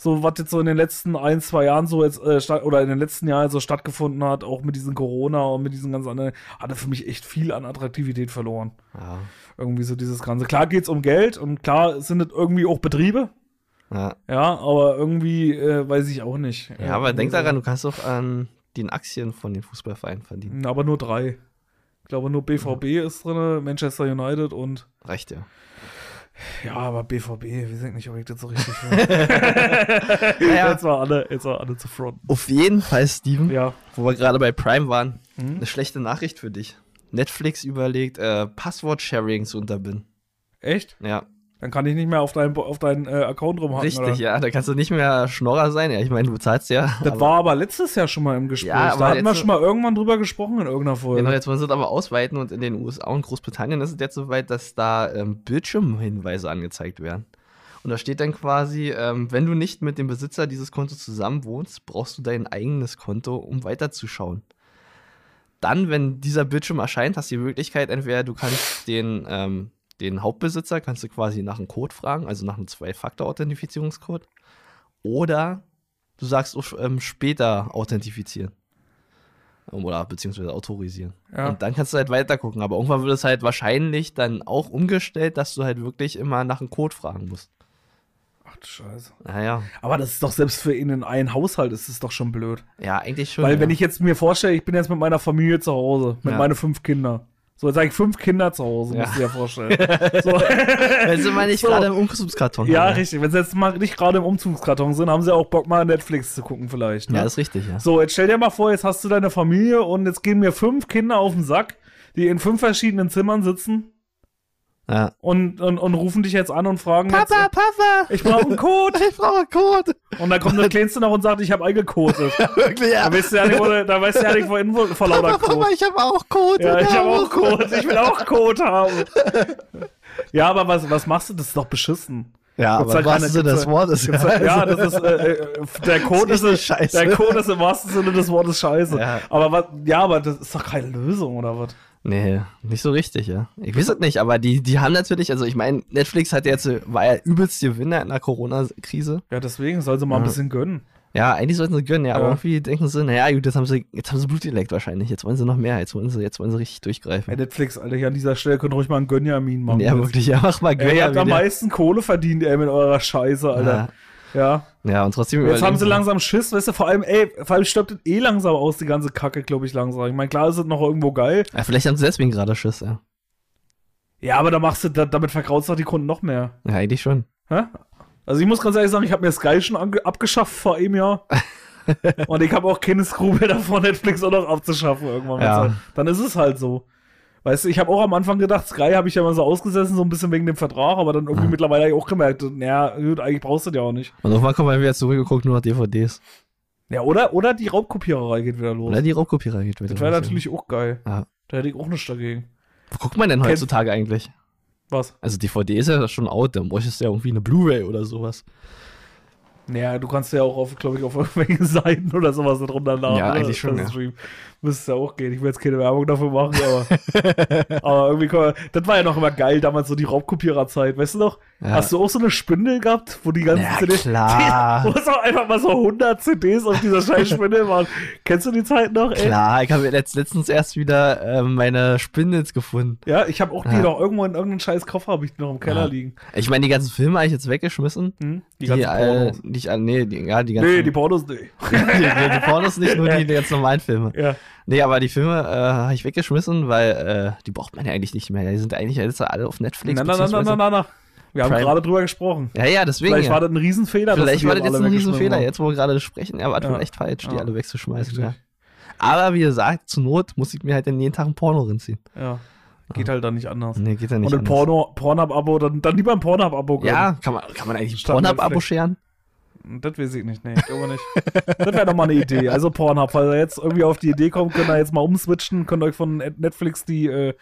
so was jetzt so in den letzten ein, zwei Jahren so jetzt, äh, statt, oder in den letzten Jahren so stattgefunden hat, auch mit diesen Corona und mit diesen ganz anderen, hat er für mich echt viel an Attraktivität verloren. Ja. Irgendwie so dieses Ganze. Klar geht's um Geld und klar sind es irgendwie auch Betriebe. Ja. Ja, aber irgendwie äh, weiß ich auch nicht. ja, aber denk so. daran, du kannst auch an den Aktien von den Fußballvereinen verdienen. Aber nur drei. Ich glaube, nur BVB ist drin, Manchester United und Reicht ja. Ja, aber BVB, wir sind nicht, ob ich das so richtig finde. Naja. Jetzt war alle, jetzt war alle zu fronten. Auf jeden Fall, Steven, Ja. wo wir gerade bei Prime waren, Mhm. eine schlechte Nachricht für dich. Netflix überlegt, äh, Passwort-Sharing zu unterbinden. Echt? Ja, Dann kann ich nicht mehr auf deinen auf deinen äh, Account rumhacken. richtig, oder? ja. Da kannst du nicht mehr Schnorrer sein. Ja, ich meine, du bezahlst ja. Das aber- war aber letztes Jahr schon mal im Gespräch. Ja, da hatten wir schon mal irgendwann drüber gesprochen in irgendeiner Folge. Genau, jetzt wollen sie es aber ausweiten und in den USA und Großbritannien ist es jetzt soweit, dass da ähm, Bildschirmhinweise angezeigt werden. Und da steht dann quasi, ähm, wenn du nicht mit dem Besitzer dieses Kontos zusammen wohnst, brauchst du dein eigenes Konto, um weiterzuschauen. Dann, wenn dieser Bildschirm erscheint, hast du die Möglichkeit, entweder du kannst den, ähm, den Hauptbesitzer, kannst du quasi nach einem Code fragen, also nach einem Zwei-Faktor-Authentifizierungscode. Oder du sagst auch, ähm, später authentifizieren. Oder beziehungsweise autorisieren. Ja. Und dann kannst du halt weiter gucken. Aber irgendwann wird es halt wahrscheinlich dann auch umgestellt, dass du halt wirklich immer nach einem Code fragen musst. Ach du Scheiße. Naja. Aber das ist doch selbst für in einen Haushalt ist es doch schon blöd. Ja, eigentlich schon. Weil ja. wenn ich jetzt mir vorstelle, ich bin jetzt mit meiner Familie zu Hause, mit Ja. meinen fünf Kindern. So, jetzt sage ich fünf Kinder zu Hause, Ja. musst du dir ja vorstellen. so. Wenn sie mal nicht So. gerade im Umzugskarton Ja, haben. richtig. Wenn sie jetzt mal nicht gerade im Umzugskarton sind, haben sie auch Bock, mal Netflix zu gucken vielleicht. Ne? Ja, ist richtig, ja. So, jetzt stell dir mal vor, jetzt hast du deine Familie und jetzt gehen mir fünf Kinder auf den Sack, die in fünf verschiedenen Zimmern sitzen ja. und, und, und rufen dich jetzt an und fragen jetzt, Papa! ich brauche einen Code. Ich brauche Code! Und dann kommt der Kleinste noch und sagt, ich habe eingecodet. Wirklich, ja. Da weißt du ja nicht, wo, du- da weißt du ja nicht, wohin wo- vor lauter Code. ich habe auch Code! Ja, ich habe auch Code. Ich will auch Code haben. Ja, aber was, was machst du? Das ist doch beschissen. Ja, aber da was keine- das Wort ist. Gibt's da- Ja, das ist, äh, äh, der Code ist, richtig scheiße. der Code ist im wahrsten Sinne des Wortes scheiße. Ja. Aber was, ja, aber das ist doch keine Lösung, oder was? Nee, nicht so richtig, ja. Ich weiß es nicht, aber die, die haben natürlich, also ich meine, Netflix hat jetzt, war ja übelst Gewinner in der Corona-Krise. Ja, deswegen soll sie mal ein Ja. bisschen gönnen. Ja, eigentlich sollten sie gönnen, ja, aber Ja. irgendwie denken sie, naja, gut, jetzt haben sie, jetzt haben sie Blut geleckt wahrscheinlich, jetzt wollen sie noch mehr, jetzt wollen sie, jetzt wollen sie richtig durchgreifen. Ey, Netflix, Alter, hier an dieser Stelle könnt ihr ruhig mal einen Gönjamin machen. ja, wirklich, ja, mach mal Ey, ihr habt am meisten Kohle verdient, ey, mit eurer Scheiße, Alter. Ja. Ja, und trotzdem Jetzt haben sie langsam Schiss, weißt du, vor allem, ey, vor allem stirbt das eh langsam aus, die ganze Kacke, glaube ich, langsam. Ich meine, klar ist es noch irgendwo geil. Ja, vielleicht haben sie deswegen gerade Schiss, ja. Ja, aber da machst du, da, damit verkrautst du doch die Kunden noch mehr. Ja, eigentlich schon. Hä? Also ich muss ganz ehrlich sagen, ich habe mir Sky schon abgeschafft vor einem Jahr. Und ich habe auch keine Skrupel davor, Netflix auch noch abzuschaffen irgendwann. Ja. Dann ist es halt so. Weißt du, ich habe auch am Anfang gedacht, Sky habe ich ja mal so ausgesessen, so ein bisschen wegen dem Vertrag, aber dann irgendwie Ah. mittlerweile auch gemerkt, naja, gut, eigentlich brauchst du das ja auch nicht. Und irgendwann kommen wir wieder zurückgeguckt, nur noch DVDs. Ja, oder, oder die Raubkopiererei geht wieder los. Oder die Raubkopierer geht wieder. das wäre los, natürlich auch geil. Ja. Da hätte ich auch nichts dagegen. Wo guckt man denn heutzutage eigentlich? Was? Also DVD ist ja schon out, dann bräuchtest du ja irgendwie eine Blu-ray oder sowas. Naja, du kannst ja auch auf, glaube ich, auf irgendwelchen Seiten oder sowas darunter laden. Ja, oder? eigentlich schon, Das ja. Müsste ja auch gehen. Ich will jetzt keine Werbung dafür machen, aber, aber irgendwie man, das war ja noch immer geil, damals so die Raubkopiererzeit, weißt du noch? Ja. Hast du auch so eine Spindel gehabt, wo die ganzen Ja, CDs, klar. wo es auch einfach mal so 100 CDs auf dieser scheiß Spindel waren. Kennst du die Zeit noch, ey? Klar, ich habe letzt, letztens erst wieder ähm, meine Spindels gefunden. Ja, ich habe auch die Ja. noch irgendwo in irgendeinem scheiß Koffer, habe ich die noch im Keller liegen. Ich meine, die ganzen Filme habe ich jetzt weggeschmissen. Hm? Die, Die, ganzen äh, Pornos. die ich, äh, nee, die, ja, die ganzen. Nee, die Pornos, nee. die, die Pornos nicht, nur die, die ganz normalen Filme. Ja. Nee, aber die Filme äh, habe ich weggeschmissen, weil äh, die braucht man ja eigentlich nicht mehr. Die sind eigentlich jetzt alle auf Netflix. Na, na, na, na, na, na, na. Wir haben Prime. gerade drüber gesprochen. Ja, ja, deswegen. Vielleicht ja. war das ein Riesenfehler. Vielleicht war das jetzt ein Riesenfehler, jetzt wo wir gerade sprechen. Ja, war Ja. echt falsch, die Ja. alle wegzuschmeißen. Ja. Aber wie gesagt, zur Not muss ich mir halt dann jeden Tag ein Porno reinziehen. Ja. Geht halt dann nicht anders. Nee, geht ja nicht Und ein. Porno, Pornhub-Abo, dann, dann lieber ein Pornhub-Abo. Ja, kann man, kann man eigentlich ein Pornhub-Abo scheren? Das weiß ich nicht, nee, ich glaube nicht. das wäre doch mal eine Idee. Also Pornhub, falls ihr jetzt irgendwie auf die Idee kommt, könnt ihr jetzt mal umswitchen, könnt euch von Netflix die, äh,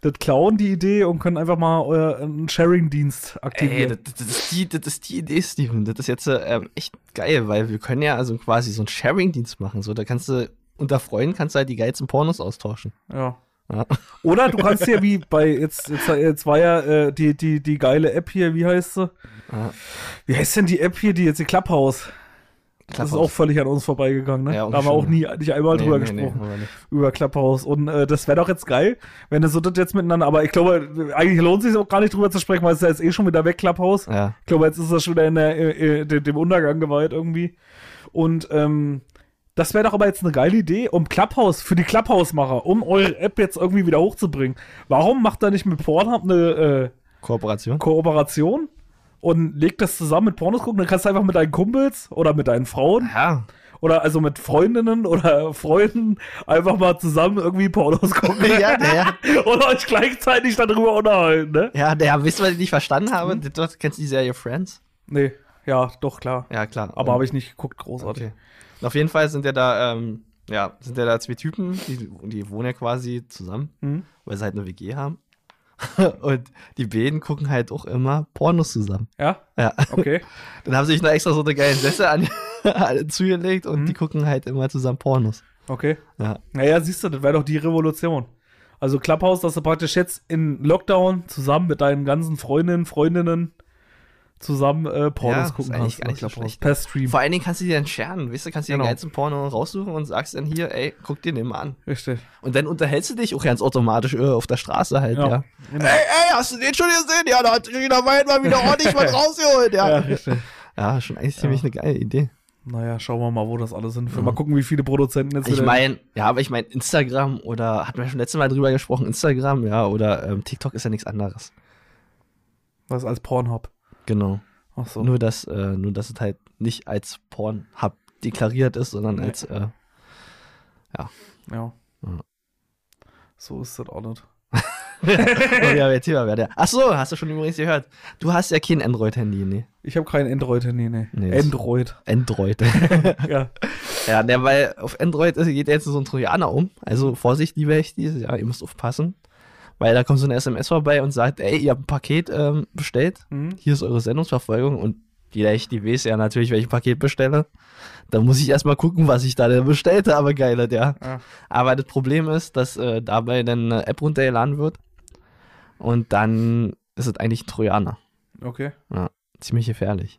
das klauen, die Idee, und könnt einfach mal euer einen Sharing-Dienst Ey, aktivieren. das, das, ist die, das ist die Idee, Steven. Das ist jetzt äh, ähm, echt geil, weil wir können ja also quasi so einen Sharing-Dienst machen. So, da kannst du unter Freunden kannst du halt die geilsten Pornos austauschen. ja. Ja. Oder du kannst ja wie bei, jetzt, jetzt, jetzt war ja äh, die, die, die geile App hier, wie heißt sie? Ja. Wie heißt denn die App hier, die jetzt die Clubhouse? Das ist auch völlig an uns vorbeigegangen, ne? Ja, da haben wir auch nie, nicht einmal Nee, drüber nee, nee, gesprochen. nicht. über Clubhouse. Und äh, das wäre doch jetzt geil, wenn du so das jetzt miteinander, aber ich glaube, eigentlich lohnt es sich auch gar nicht drüber zu sprechen, weil es ist ja jetzt eh schon wieder weg, Clubhouse. Ja. Ich glaube, jetzt ist das schon wieder in der, äh, äh, dem Untergang geweiht irgendwie. Und ähm, das wäre doch aber jetzt eine geile Idee, um Clubhouse, für die Clubhouse-Macher, um eure App jetzt irgendwie wieder hochzubringen. Warum macht ihr nicht mit Pornhub eine äh, Kooperation? Kooperation und legt das zusammen mit Pornos gucken? Dann kannst du einfach mit deinen Kumpels oder mit deinen Frauen Ja. oder also mit Freundinnen oder Freunden einfach mal zusammen irgendwie Pornos gucken. Ja, der, und euch gleichzeitig darüber unterhalten, ne? ja, der, wisst ihr, was ich nicht verstanden habe? Kennst du die Serie Friends? Nee, ja, doch, klar. Ja, klar. Aber habe ich nicht geguckt, großartig. Okay. Auf jeden Fall sind ja da, ähm, ja, sind ja da zwei Typen, die, die wohnen ja quasi zusammen, Hm? weil sie halt eine WG haben. Und die beiden gucken halt auch immer Pornos zusammen. Ja, Ja. okay. Dann haben sie sich noch extra so eine geile Sessel an, zugelegt und Mhm. die gucken halt immer zusammen Pornos. Okay. Ja. Naja, siehst du, das wäre doch die Revolution. Also Clubhouse, dass du praktisch jetzt in Lockdown zusammen mit deinen ganzen Freundinnen, Freundinnen zusammen äh, Pornos Ja, gucken eigentlich kannst. gar nicht so schlecht. Per Stream. Vor allen Dingen kannst du die dann scheren, weißt du, kannst du Genau. den geilsten Porno raussuchen und sagst dann hier, ey, guck dir den mal an. Richtig. Und dann unterhältst du dich auch ganz automatisch äh, auf der Straße halt, ja. Ja. Genau. Ey, ey, hast du den schon gesehen? Ja, da hat Rina Weid mal wieder ordentlich was rausgeholt, ja. Ja, Ja, richtig. schon eigentlich ziemlich eine geile Idee. Naja, schauen wir mal, wo das alles sind. Mal gucken, wie viele Produzenten jetzt Ich meine, ja, aber ich meine, Instagram oder, hatten wir schon letztes Mal drüber gesprochen, Instagram, ja, oder ähm, TikTok ist ja nichts anderes. Was als Pornhub. Genau. Ach so. Nur, dass, äh, nur, dass es halt nicht als Pornhub deklariert ist, sondern Nee. als, äh, Ja. Ja. So ist das auch nicht. ja, jetzt hier, der. Ach so, hast du schon übrigens gehört. Du hast ja kein Android-Handy, nee. Ich habe kein Android-Handy, nee. Nee, Android. Android. ja. ja, ne, weil auf Android ist- geht jetzt so ein Trojaner um. Also Vorsicht, liebe Echtis, ja, ihr müsst aufpassen. Weil da kommt so eine SMS vorbei und sagt, ey, ihr habt ein Paket ähm, bestellt. Hm? Hier ist eure Sendungsverfolgung und jeder Echti weiß ja natürlich, welches Paket bestelle. Da muss ich erstmal gucken, was ich da denn bestellt habe, geil, ja. Ja. Aber das Problem ist, dass äh, dabei dann eine App runtergeladen wird und dann ist es eigentlich ein Trojaner. Okay. Ziemlich gefährlich.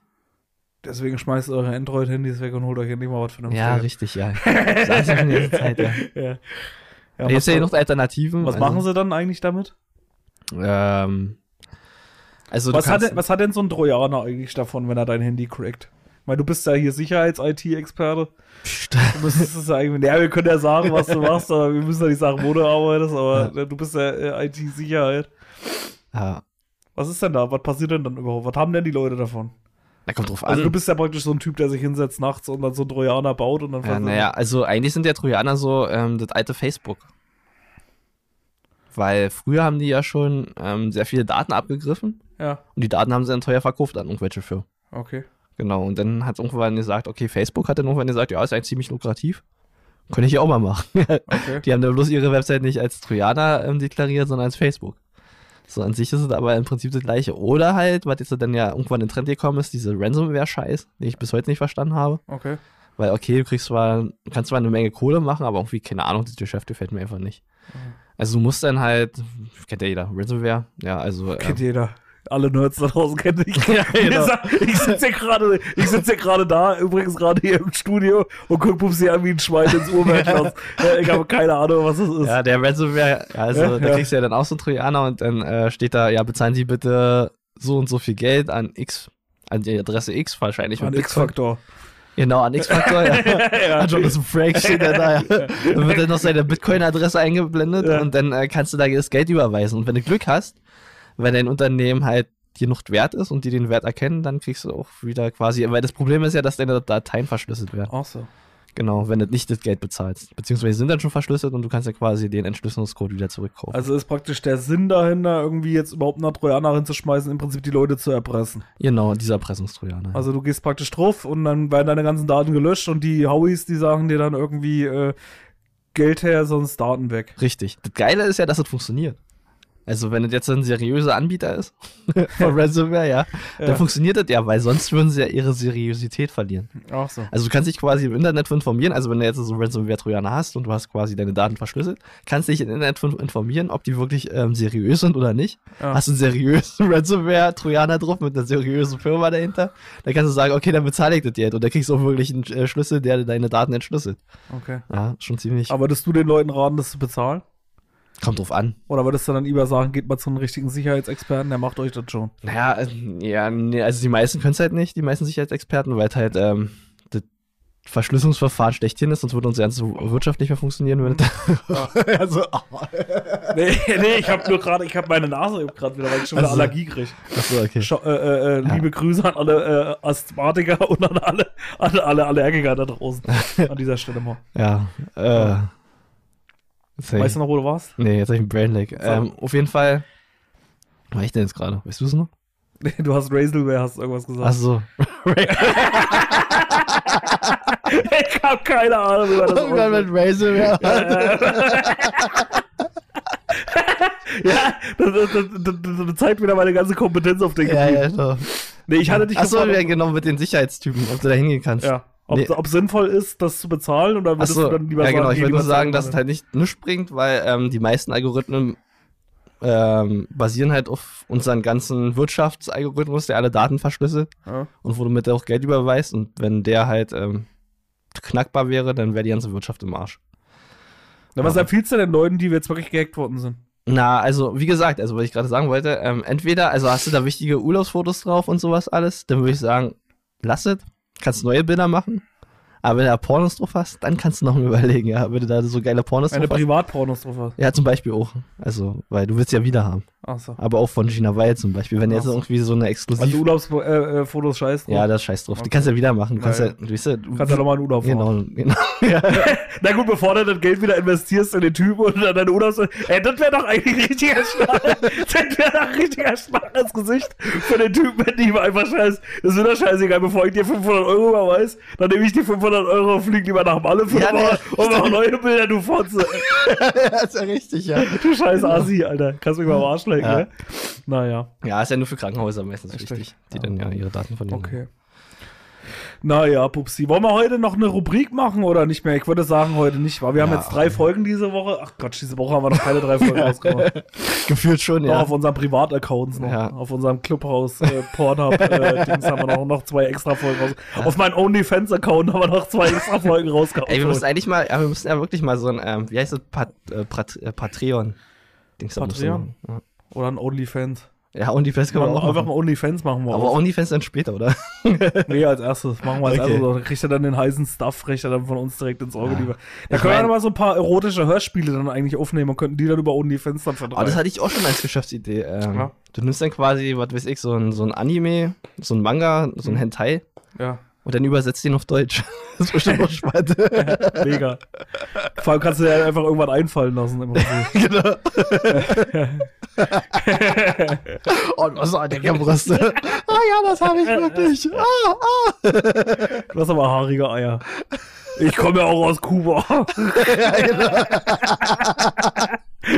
Deswegen schmeißt eure Android-Handys weg und holt euch endlich mal was von Ja, richtig, ja. Das du schon die ganze Zeit, ja. ja. Ja was ja noch Alternativen. was machen sie dann eigentlich damit? Ähm, also Was hat, denn, was hat denn so ein Trojaner eigentlich davon, wenn er dein Handy crackt? Weil du bist ja hier Sicherheits-IT-Experte. Du müsstest es ja eigentlich. Ja, wir können ja sagen, was du machst, aber wir müssen ja nicht sagen, wo du arbeitest, aber du bist ja äh, IT-Sicherheit. ja, Was ist denn da? Was passiert denn dann überhaupt? Was haben denn die Leute davon? Da kommt drauf Also an. du bist ja praktisch so ein Typ, der sich hinsetzt nachts und dann so einen Trojaner baut und dann ja, naja, also eigentlich sind ja Trojaner so ähm, das alte Facebook. Weil früher haben die ja schon ähm, sehr viele Daten abgegriffen Ja, und die Daten haben sie dann teuer verkauft an irgendwelche Firmen. okay. Genau, und dann hat irgendwann gesagt, okay, Facebook hat dann irgendwann gesagt, ja, ist eigentlich ziemlich lukrativ. Könnte ich ja auch mal machen. Okay. die haben dann bloß ihre Website nicht als Trojaner ähm, deklariert, sondern als Facebook. So an sich ist es aber im Prinzip das gleiche. Oder halt, was jetzt dann ja irgendwann in den Trend gekommen ist, diese Ransomware-Scheiß, den ich bis heute nicht verstanden habe. Okay. Weil, okay, du kriegst zwar, kannst zwar eine Menge Kohle machen, aber irgendwie, keine Ahnung, das Geschäft gefällt mir einfach nicht. Also du musst dann halt, kennt ja jeder, Ransomware, ja, also. Kennt ähm, jeder. Alle Nerds da draußen kennen dich. Ja, genau. Ich sitze ja gerade, ich sitze ja gerade da, übrigens gerade hier im Studio und guck Pupsi an wie ein Schwein ins Urwaldschloss. Ja, ich habe keine Ahnung, was das ist. Ja, der Ransomware, ja, also Ja, da ja. kriegst du ja dann auch so einen Trojaner und dann äh, steht da, ja, bezahlen Sie bitte so und so viel Geld an X, an die Adresse X wahrscheinlich. An. X-Faktor. Genau, an X-Faktor, ja. An Jonathan Frank steht er da, ja. Dann wird dann noch seine Bitcoin-Adresse eingeblendet Ja. und dann äh, kannst du da das Geld überweisen. Und wenn du Glück hast, wenn dein Unternehmen halt genug wert ist und die den Wert erkennen, dann kriegst du auch wieder quasi, weil das Problem ist ja, dass deine Dateien verschlüsselt werden. Ach so. Genau, wenn du nicht das Geld bezahlst. Beziehungsweise sind dann schon verschlüsselt und du kannst ja quasi den Entschlüsselungscode wieder zurückkaufen. Also ist praktisch der Sinn dahinter, irgendwie jetzt überhaupt einen Trojaner hinzuschmeißen, im Prinzip die Leute zu erpressen. genau, dieser Erpressungstrojaner. Also du gehst praktisch drauf und dann werden deine ganzen Daten gelöscht und die Howies, die sagen dir dann irgendwie äh, Geld her, sonst Daten weg. Richtig. Das Geile ist ja, dass es funktioniert. Also wenn es jetzt ein seriöser Anbieter ist von Ransomware, ja, Ja. dann funktioniert das ja, weil sonst würden sie ja ihre Seriosität verlieren. Ach so. Also du kannst dich quasi im Internet informieren, also wenn du jetzt so einen Ransomware-Trojaner hast und du hast quasi deine Daten verschlüsselt, kannst dich im Internet informieren, ob die wirklich ähm, seriös sind oder nicht. Ja. Hast du einen seriösen Ransomware-Trojaner drauf mit einer seriösen Firma dahinter, dann kannst du sagen, okay, dann bezahle ich das jetzt und dann kriegst du auch wirklich einen äh, Schlüssel, der deine Daten entschlüsselt. Okay. Ja, schon ziemlich. Aber würdest du den Leuten raten, das zu bezahlen? Kommt drauf an. Oder würdest du dann lieber sagen, geht mal zu einem richtigen Sicherheitsexperten, der macht euch das schon? Naja, äh, ja, nee, also die meisten können es halt nicht, die meisten Sicherheitsexperten, weil es halt ähm, das Verschlüsselungsverfahren schlechthin ist, sonst würde unsere ganze Wirtschaft nicht mehr funktionieren. Wenn das also, Nee, nee, ich habe nur gerade, ich habe meine Nase gerade wieder, weil ich schon wieder Also- Allergie kriege. achso, okay. Scho äh, äh, äh, Liebe Grüße an alle äh, Asthmatiker und an alle, an alle Allergiker da draußen. an dieser Stelle mal. Ja, äh. Hab Weißt du noch, wo du warst? nee, jetzt habe ich einen Brainlag. Ähm, auf jeden Fall. Was war ich denn jetzt gerade? Weißt du es noch? Du hast Razelware, hast irgendwas gesagt. Achso. ich habe keine Ahnung, wie man das ausspricht. Razer Ja, das, das, das, das, zeigt wieder meine ganze Kompetenz auf den Ja, Gebiet. ja, doch. Nee, ich hatte dich Achso, ja, ob- genau, mit den Sicherheitstypen, ob du da hingehen kannst. ja, ob, Nee. ob sinnvoll ist, das zu bezahlen oder würdest Achso, du dann lieber ja genau, sagen, ich würde nur sagen, dass es halt nicht nichts bringt, weil ähm, die meisten Algorithmen ähm, basieren halt auf unseren ganzen Wirtschaftsalgorithmus, der alle Daten verschlüsselt Ja. und wo du mit auch Geld überweist und wenn der halt ähm, knackbar wäre, dann wäre die ganze Wirtschaft im Arsch. Na, was Ja. empfiehlst du den Leuten, die jetzt wirklich gehackt worden sind? Na, also wie gesagt, also was ich gerade sagen wollte, ähm, entweder, also hast du da wichtige Urlaubsfotos drauf und sowas alles, dann würde ich sagen, lass es, kannst neue Bilder machen. Aber wenn du da Pornos drauf hast, dann kannst du noch mal überlegen, ja, wenn du da so geile Pornos Eine drauf hast. Privatpornos drauf hast. Ja, zum Beispiel auch. Also, weil du willst ja wieder haben. Achso. Aber auch von Gina Weil zum Beispiel. Wenn jetzt Ach so. irgendwie so eine exklusiv. Also Urlaubsfotos äh, äh, scheiß drauf. ja, das scheiß drauf. Die Okay. kannst du ja wieder machen. Du kannst Ja, ja, du weißt ja, du, Kannst ja nochmal einen Urlaub. Genau, genau. ja. Na gut, bevor du das Geld wieder investierst in den Typen und dann deine Urlaubs... Ey, das wäre doch eigentlich richtiger Schlag. das wäre doch richtiger Schlag ins Gesicht für den Typen, wenn die ihm einfach scheiß... Das ist mir doch scheißegal, bevor ich dir 500 Euro überweis, dann nehme ich die 500 Euro und fliege lieber nach Malle für Ja, Woche und mache neue Bilder, du Fotze. das ist ja richtig, ja. Du scheiß Asi, Alter. Kannst mich mal am Arsch lecken, Ja. ne? Naja, Ja, ist ja nur für Krankenhäuser meistens Richtig. wichtig, die dann ja ihre Daten verlieren. okay. Naja, Pupsi. Wollen wir heute noch eine Rubrik machen oder nicht mehr? Ich würde sagen, heute nicht, weil wir haben Ja. jetzt drei Folgen diese Woche. Ach Gott, diese Woche haben wir noch keine drei Folgen rausgebracht. Gefühlt schon, Noch ja. auf unseren Privataccounts noch. Ja. Auf unserem Clubhouse äh, Pornhub äh, Dings haben wir noch, noch zwei extra Folgen raus. Auf meinem OnlyFans-Account haben wir noch zwei extra Folgen rausgehauen. Ey, wir müssen eigentlich mal, ja, wir müssen ja wirklich mal so ein, ähm, wie heißt das, Pat, äh, Pat, äh, Patreon. Dings Patreon? machen. Oder ein OnlyFans. Ja, OnlyFans können wir auch Einfach machen. mal OnlyFans machen wir Aber auch. OnlyFans dann später, oder? Nee, als erstes. Machen wir als Okay. erstes. Dann kriegt er dann den heißen Stuff, kriegt er dann von uns direkt ins Auge Ja. lieber. Da Ich können wir dann mal so ein paar erotische Hörspiele dann eigentlich aufnehmen und könnten die dann über OnlyFans dann Aber vertreiben. das hatte ich auch schon als Geschäftsidee. Ähm, Ja. Du nimmst dann quasi, was weiß ich, so ein, so ein Anime, so ein Manga, so ein Mhm. Hentai ja, und dann übersetzt den auf Deutsch. das ist bestimmt auch spannend. mega. Vor allem kannst du dir einfach irgendwann einfallen lassen. Im genau. und was soll der Brüste? ah ja, das habe ich wirklich. Ah, ah. Du hast aber haarige Eier. Ich komme ja auch aus Kuba.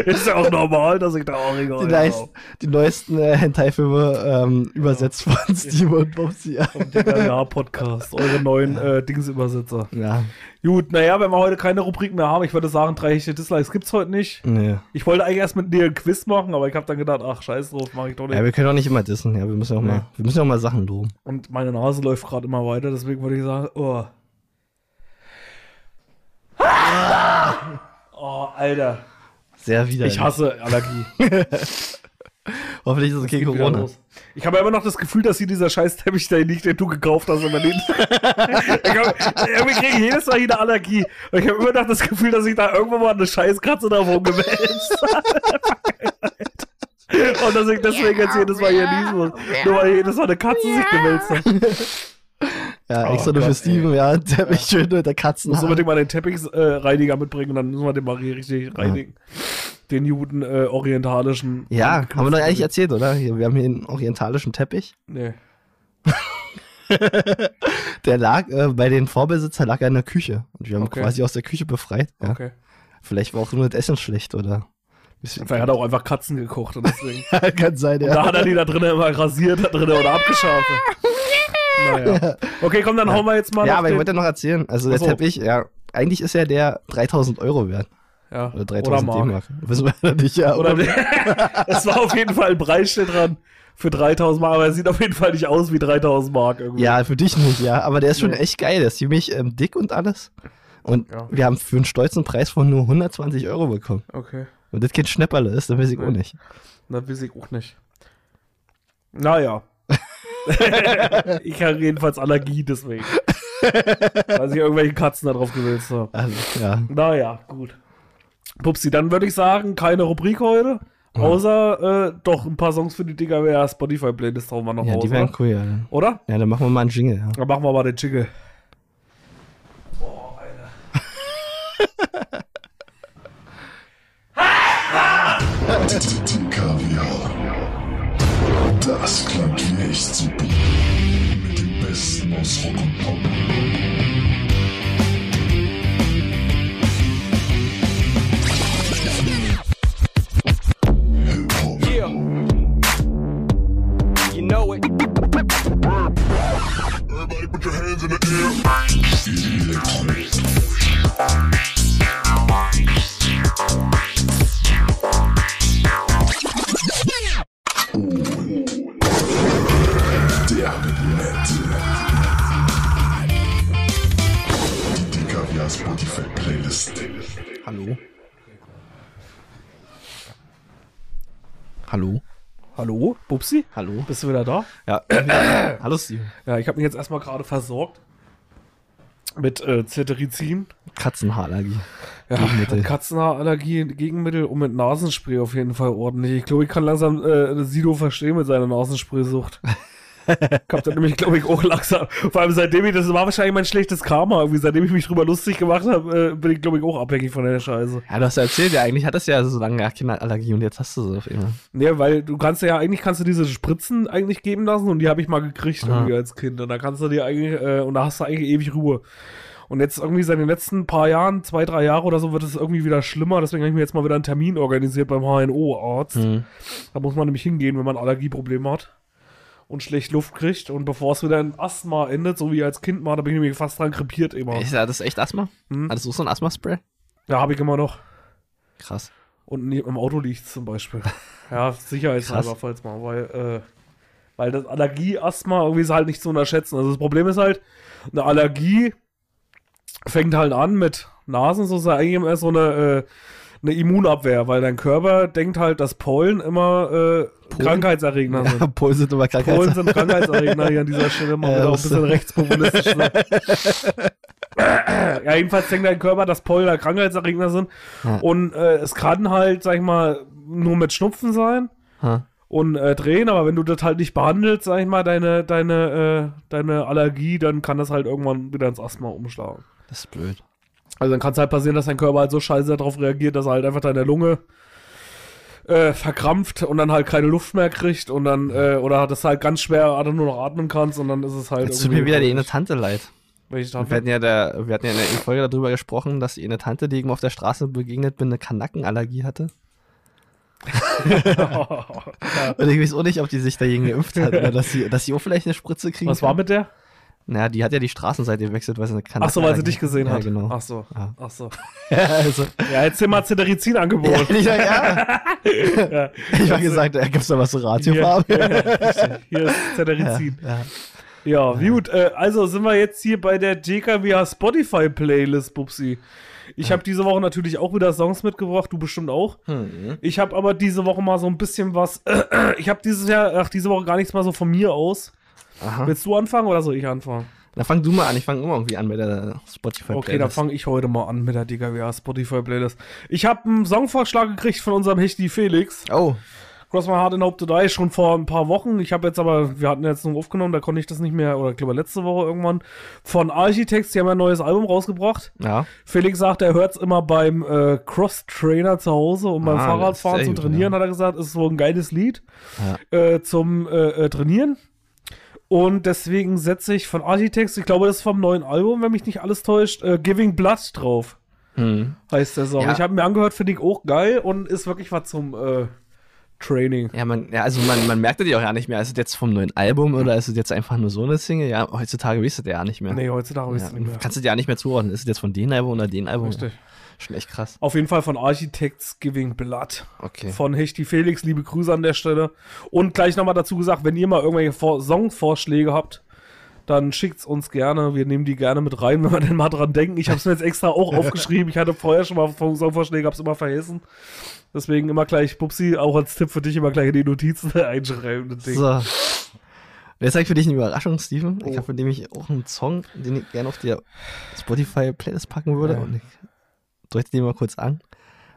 Ist ja auch normal, dass ich da auch Die, neist, die neuesten äh, Hentai-Filme ähm, übersetzt von Steve und Bobsy. Ja. Digga, ja, Podcast, eure neuen äh, Dingsübersetzer. ja, Gut, naja, wenn wir heute keine Rubrik mehr haben, ich würde sagen, drei echte Dislikes gibt's heute nicht. nee. Ich wollte eigentlich erst mit dir ein Quiz machen, aber ich habe dann gedacht, ach, scheiß drauf, mache ich doch nicht. Ja, wir können auch nicht immer dissen. Ja, wir müssen auch Nee. mal, wir müssen auch mal Sachen loben. Und meine Nase läuft gerade immer weiter, deswegen würde ich sagen, oh. Oh, Alter. Sehr widerlich. Ich hasse Allergie. Hoffentlich ist es okay, wieder Corona. los. Ich habe immer noch das Gefühl, dass hier dieser scheiß Teppich da liegt, den du gekauft hast ich hab, irgendwie kriege ich jedes Mal hier eine Allergie. Und ich habe immer noch das Gefühl, dass ich da irgendwann mal eine scheiß Katze da rumgewälzt habe. Und dass ich deswegen jetzt jedes Mal hier niesen muss. Nur weil jedes Mal eine Katze sich gewälzt hat. Ja, Oh extra nur für Steven, ja, der mich schön mit der Katzen. Muss unbedingt mal den Teppichreiniger mitbringen und dann müssen wir den mal hier richtig reinigen. Den Juden äh, orientalischen. Ja, haben wir doch eigentlich erzählt, oder? Hier, Wir haben hier einen orientalischen Teppich. Nee. Der lag, äh, bei den Vorbesitzer lag er in der Küche. Und wir haben Okay. quasi aus der Küche befreit. Ja. Okay. Vielleicht war auch nur das Essen schlecht, oder? Vielleicht hat er auch einfach Katzen gekocht und deswegen. Kann sein, Da ja. hat er die da drinnen immer rasiert, da drinnen oder abgeschabt. Naja. Okay, komm, dann hauen wir jetzt mal Ja, aber ich den, wollte noch erzählen, also der so. Teppich, ja, eigentlich ist ja der 3000 Euro wert. ja, Oder 3000 Mark. D-Mark. Wissen wir ja nicht, ja. Oder es war auf jeden Fall ein Preisschild dran für 3000 Mark, aber er sieht auf jeden Fall nicht aus wie 3000 Mark irgendwie. Ja, für dich nicht, ja. Aber der ist schon Nee. echt geil. Der ist ziemlich ähm, dick und alles. Und Ja. wir haben für einen stolzen Preis von nur 120 Euro bekommen. Okay, Und das kein Schnäpperle ist, dann weiß ich auch Nee. nicht. das weiß ich auch nicht. Naja. Ich habe jedenfalls Allergie deswegen. Weil sich irgendwelche Katzen da drauf gewälzt haben. Also, ja. Naja, gut. Pupsi, dann würde ich sagen, keine Rubrik heute. Außer äh, doch ein paar Songs für die Digga Spotify-Playlist hauen wir noch ja, raus. die wären oder? cool, ja. oder? Ja, dann machen wir mal einen Jingle, ja. Dann machen wir mal den Jingle. Das klang wie echt super. Mit dem Besten aus Rock und Pop. Hip-Hop. Yeah. You know it. Everybody put your hands in the air. Elektro. Hallo. Hallo, Pupsi? Hallo. Bist du wieder da? Ja. Hallo, Steven. Ja, ich habe mich jetzt erstmal gerade versorgt. Mit äh, Cetirizin. Katzenhaarallergie. Ja, Gegenmittel. Katzenhaarallergie, Gegenmittel und mit Nasenspray auf jeden Fall ordentlich. Ich glaube, ich kann langsam äh, Sido verstehen mit seiner Nasenspray-Sucht. ich hab da nämlich, glaube ich, auch langsam. Vor allem seitdem ich, das war wahrscheinlich mein schlechtes Karma. Irgendwie, seitdem ich mich drüber lustig gemacht habe, äh, bin ich, glaube ich, auch abhängig von der Scheiße. Ja, du hast ja erzählt, ja, eigentlich hattest du ja so lange gar keine Allergie und jetzt hast du sie auf einmal. Nee, weil du kannst ja eigentlich kannst du diese Spritzen eigentlich geben lassen und die habe ich mal gekriegt Aha. irgendwie als Kind. Und da kannst du dir eigentlich, äh, und da hast du eigentlich ewig Ruhe. Und jetzt irgendwie seit den letzten paar Jahren, zwei, drei Jahre oder so, wird es irgendwie wieder schlimmer. Deswegen habe ich mir jetzt mal wieder einen Termin organisiert beim HNO-Arzt. Hm. Da muss man nämlich hingehen, wenn man Allergieprobleme hat und schlecht Luft kriegt. Und bevor es wieder in Asthma endet, so wie als Kind mal, da bin ich nämlich fast dran krepiert immer. Ist ja das echt Asthma? Hm? Hattest du so ein Asthma-Spray? Ja, habe ich immer noch. Krass. Und neben im Auto liegt zum Beispiel. Ja, sicherheitshalber, falls mal, weil, äh, weil das Allergie-Asthma irgendwie ist halt nicht zu unterschätzen. Also das Problem ist halt, eine Allergie fängt halt an mit Nasen, so ist ja eigentlich immer so eine, äh, eine Immunabwehr, weil dein Körper denkt halt, dass Pollen immer äh, Krankheitserregner sind. Ja, Polen sind immer Krankheits Polen sind Krankheitserregner hier an dieser Stelle mal Ja, wieder auch ein bisschen rechtspopulistisch. sein. ja, jedenfalls denkt dein Körper, dass Pollen da Krankheitserregner sind. Ja. Und äh, es kann halt, sag ich mal, nur mit Schnupfen sein Ha. und äh, drehen, aber wenn du das halt nicht behandelst, sag ich mal, deine, deine, äh, deine Allergie, dann kann das halt irgendwann wieder ins Asthma umschlagen. Das ist blöd. Also dann kann es halt passieren, dass dein Körper halt so scheiße darauf reagiert, dass er halt einfach deine Lunge äh, verkrampft und dann halt keine Luft mehr kriegt und dann, äh, oder dass du halt ganz schwer einfach nur noch atmen kannst und dann ist es halt. Jetzt tut mir wieder die eine Tante leid. Welche Wir hatten ja, der, wir hatten ja in der Folge darüber gesprochen, dass die eine Tante, die ihm auf der Straße begegnet bin, eine Kanackenallergie hatte. Und ich weiß auch nicht, ob die sich dagegen geimpft hat oder dass sie, dass sie auch vielleicht eine Spritze kriegen. Was war kann. mit der? Naja, die hat ja die Straßenseite gewechselt, weil sie eine Kanne. Ach so, weil sie dich gesehen ja, hat. genau. Ach so. Ja. Ach so. also, Ja, jetzt mal Cetirizin angeboten. ja, ich, ja. Ja. ich war gesagt, da gibt's da was zu Ratiofarben. Hier, hier ist Cetirizin. ja. Ja, gut. Äh, also sind wir jetzt hier bei der DKWH Spotify Playlist, Bubsi. Ich habe diese Woche natürlich auch wieder Songs mitgebracht, du bestimmt auch. Hm. Ich habe aber diese Woche mal so ein bisschen was. ich habe dieses Jahr, ach, diese Woche gar nichts mal so von mir aus. Aha. Willst du anfangen oder soll ich anfangen? Dann fang du mal an. Ich fange immer irgendwie an mit der Spotify Okay, dann fange ich heute mal an mit der DKWH Spotify Playlist. Ich habe einen Songvorschlag gekriegt von unserem Hechti Felix. Oh, Cross My Heart in Hope to Die schon vor ein paar Wochen. Ich habe jetzt aber, wir hatten jetzt noch aufgenommen, da konnte ich das nicht mehr, oder ich glaube letzte Woche irgendwann, von Architects, die haben ein neues Album rausgebracht. ja. Felix sagt, er hört es immer beim äh, Cross-Trainer zu Hause und beim Ah, Fahrradfahren sehr zum gut, Trainieren, ja. hat er gesagt, ist so ein geiles Lied äh, zum äh, äh, Trainieren. Und deswegen setze ich von Architects, ich glaube, das ist vom neuen Album, wenn mich nicht alles täuscht, äh, Giving Blood drauf, Hm. heißt der Song. Ja. Ich habe mir angehört, finde ich auch geil und ist wirklich was zum äh, Training. Ja, man, ja, also man, man merkt das ja auch ja nicht mehr. Ist es jetzt vom neuen Album oder ist es jetzt einfach nur so eine Single? Ja, heutzutage wisst ihr ja nicht mehr. Nee, heutzutage ja, ist es nicht mehr. kannst du dir ja nicht mehr zuordnen. Ist es jetzt von dem Album oder dem Album? Richtig. Schon echt krass. Auf jeden Fall von Architects Giving Blood. Okay. Von Hechti Felix, liebe Grüße an der Stelle. Und gleich nochmal dazu gesagt, wenn ihr mal irgendwelche Vor Songvorschläge habt, dann schickt's uns gerne. Wir nehmen die gerne mit rein, wenn wir denn mal dran denken. Ich habe es mir jetzt extra auch aufgeschrieben. Ich hatte vorher schon mal Songvorschläge, hab's immer vergessen. Deswegen immer gleich, Bubsi, auch als Tipp für dich, immer gleich in die Notizen einschreiben. So. Jetzt habe ich für dich eine Überraschung, Steven. Ich Oh. habe für nämlich auch einen Song, den ich gerne auf die Spotify-Playlist packen würde. Ja. Und ich deute den mal kurz an.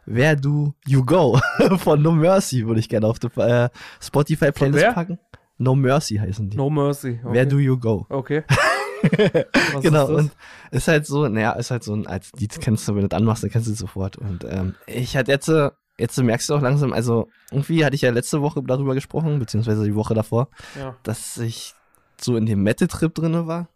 Where Do You Go von No Mercy würde ich gerne auf die äh, Spotify-Playlist packen. No Mercy heißen die. No Mercy. Okay. Where Do You Go? Okay. Genau, ist und ist halt so, naja, ist halt so ein, als Lied kennst du, wenn du das anmachst, dann kennst du es sofort. Und ähm, ich hatte jetzt, äh, jetzt merkst du auch langsam, also irgendwie hatte ich ja letzte Woche darüber gesprochen, beziehungsweise die Woche davor, ja. dass ich so in dem Metal-Trip drinne war.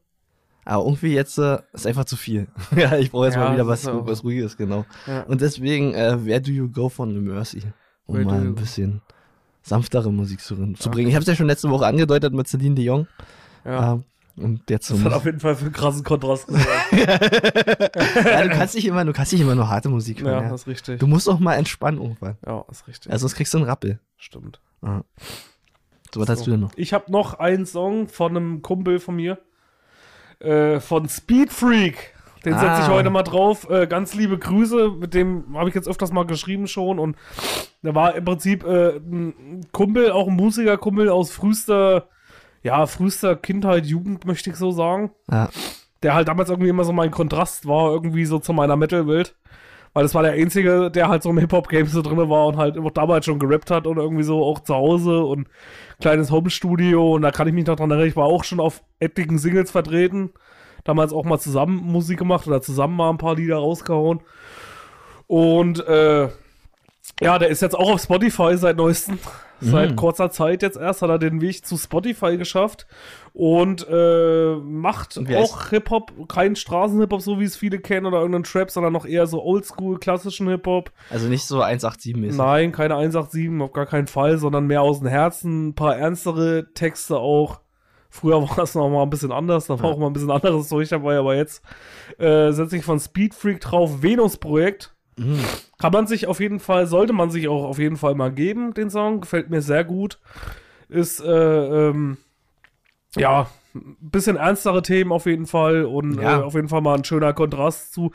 Aber irgendwie jetzt äh, ist einfach zu viel. ja, ich brauche jetzt Ja, mal wieder was, was Ruhiges, genau. Ja. Und deswegen, äh, Where Do You Go von The Mercy? Um Where mal ein bisschen sanftere Musik zu, zu bringen. Ich habe es ja schon letzte Woche angedeutet mit Celine Dion. ja. Ähm, und jetzt so Das hat auf jeden Fall für einen krassen Kontrast gesorgt. ja, du kannst nicht immer, du kannst nicht immer nur harte Musik hören. ja, Ja, das ist richtig. Du musst auch mal entspannen irgendwann. Ja, das ist richtig. Also sonst kriegst du einen Rappel. Stimmt. So, was hast du denn noch? Ich habe noch einen Song von einem Kumpel von mir. Äh, von Speed Freak. Den setze ich Ah. heute mal drauf. Äh, ganz liebe Grüße. Mit dem habe ich jetzt öfters mal geschrieben schon. Und der war im Prinzip äh, ein Kumpel, auch ein Musikerkumpel aus frühester, ja, frühester Kindheit, Jugend, möchte ich so sagen. Ja. Der halt damals irgendwie immer so mein Kontrast war, irgendwie so zu meiner Metal-Welt. Weil das war der Einzige, der halt so im Hip-Hop-Game so drin war und halt immer damals schon gerappt hat und irgendwie so auch zu Hause und kleines Home-Studio. Und da kann ich mich noch dran erinnern, ich war auch schon auf etlichen Singles vertreten. Damals auch mal zusammen Musik gemacht oder zusammen mal ein paar Lieder rausgehauen. Und äh, ja, der ist jetzt auch auf Spotify seit neuestem. Seit kurzer Zeit jetzt erst hat er den Weg zu Spotify geschafft und äh, macht wie auch Hip-Hop, kein Straßen-Hip-Hop, so wie es viele kennen, oder irgendeinen Trap, sondern noch eher so oldschool, klassischen Hip-Hop. Also nicht so 187-mäßig. Nein, keine 187, auf gar keinen Fall, sondern mehr aus dem Herzen, ein paar ernstere Texte auch. Früher war es noch mal ein bisschen anders, da war auch mal ein bisschen anderes Zeug dabei, aber jetzt äh, setze ich von Speed Freak drauf, Venus-Projekt. Mhm. Kann man sich auf jeden Fall, sollte man sich auch auf jeden Fall mal geben, den Song. Gefällt mir sehr gut. Ist, äh, ähm, ja, ein bisschen ernstere Themen auf jeden Fall und Ja. äh, auf jeden Fall mal ein schöner Kontrast zu.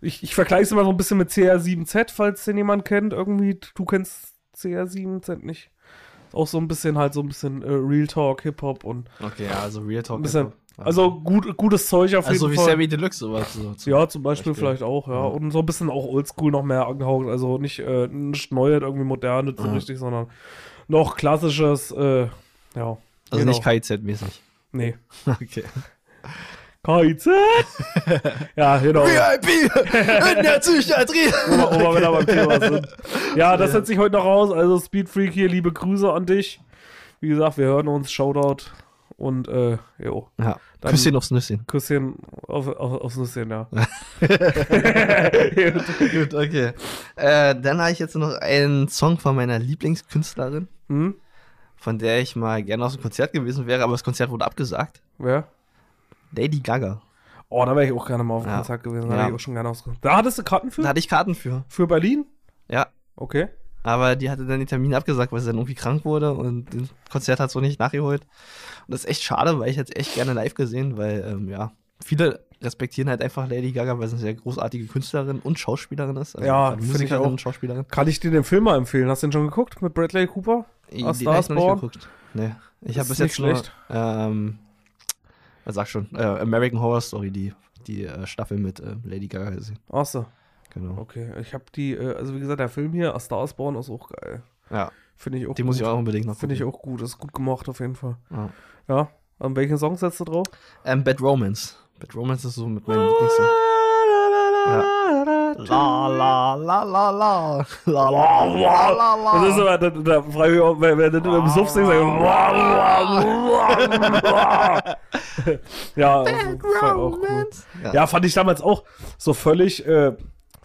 Ich, ich vergleiche es immer so ein bisschen mit CR7Z, falls den jemand kennt. Irgendwie, du kennst CR7Z nicht. Auch so ein bisschen halt so ein bisschen äh, Real Talk, Hip-Hop und Okay, ja, also Real Talk. ein bisschen, also gut, gutes Zeug auf also jeden wie Fall. Sammy Deluxe sowas. So, zum Ja, zum Beispiel, Beispiel. vielleicht auch, ja. Und so ein bisschen auch oldschool noch mehr angehaucht. Also nicht, äh, nicht Neues, irgendwie modernes so Ja. richtig, sondern noch klassisches, äh, ja. Also genau. nicht KIZ-mäßig. Nee. Okay. KIZ! ja, genau. VIP in der Psychiatrie. Wo wir- beim Thema sind. Ja, das setze ich heute noch raus. Also Speed Freak hier, liebe Grüße an dich. Wie gesagt, wir hören uns. Shoutout. Und, äh, jo. Ja. Dann- Küsschen aufs Nüsschen. Küsschen auf, auf, aufs Nüsschen, ja. Gut, okay. Äh, dann habe ich jetzt noch einen Song von meiner Lieblingskünstlerin, hm? von der ich mal gerne aus dem Konzert gewesen wäre, aber das Konzert wurde abgesagt. Wer? Lady Gaga. Oh, da wäre ich auch gerne mal auf dem Ja. Konzert gewesen. Da Ja. ich auch schon gerne aufs Da hattest du Karten für? Da hatte ich Karten für. Für Berlin? Ja. Okay. Aber die hatte dann den Termin abgesagt, weil sie dann irgendwie krank wurde und das Konzert hat so nicht nachgeholt. Und das ist echt schade, weil ich hätte echt gerne live gesehen, weil, ähm, ja, viele respektieren halt einfach Lady Gaga, weil sie eine sehr großartige Künstlerin und Schauspielerin ist. Also Ja, gerade finde ich Musikerin auch. und Schauspielerin. Kann ich dir den Film mal empfehlen? Hast du den schon geguckt mit Bradley Cooper? Ich is noch nicht geguckt. Nee. Ich habe bis nicht jetzt schlecht. nur, ähm, was sag schon, äh, American Horror Story, die, die äh, Staffel mit äh, Lady Gaga gesehen. Ach so, Genau. okay. Ich habe die, äh, also wie gesagt, der Film hier, A Star is Born, ist auch geil. Ja, Finde ich auch die gut. muss ich auch unbedingt noch Finde ich auch gut. Ist gut gemacht auf jeden Fall. Ja. Ja. An welchen Song setzt du drauf? Ähm, Bad Romance. Bad Romance ist so mit meinem Lieblingssong. La la la la la. La la la la la. Das ist aber, da, da frage ich auch, wer, wer das im Suff singt, sagt, ja, also, war auch cool. Ja. Ja, fand ich damals auch so völlig, äh,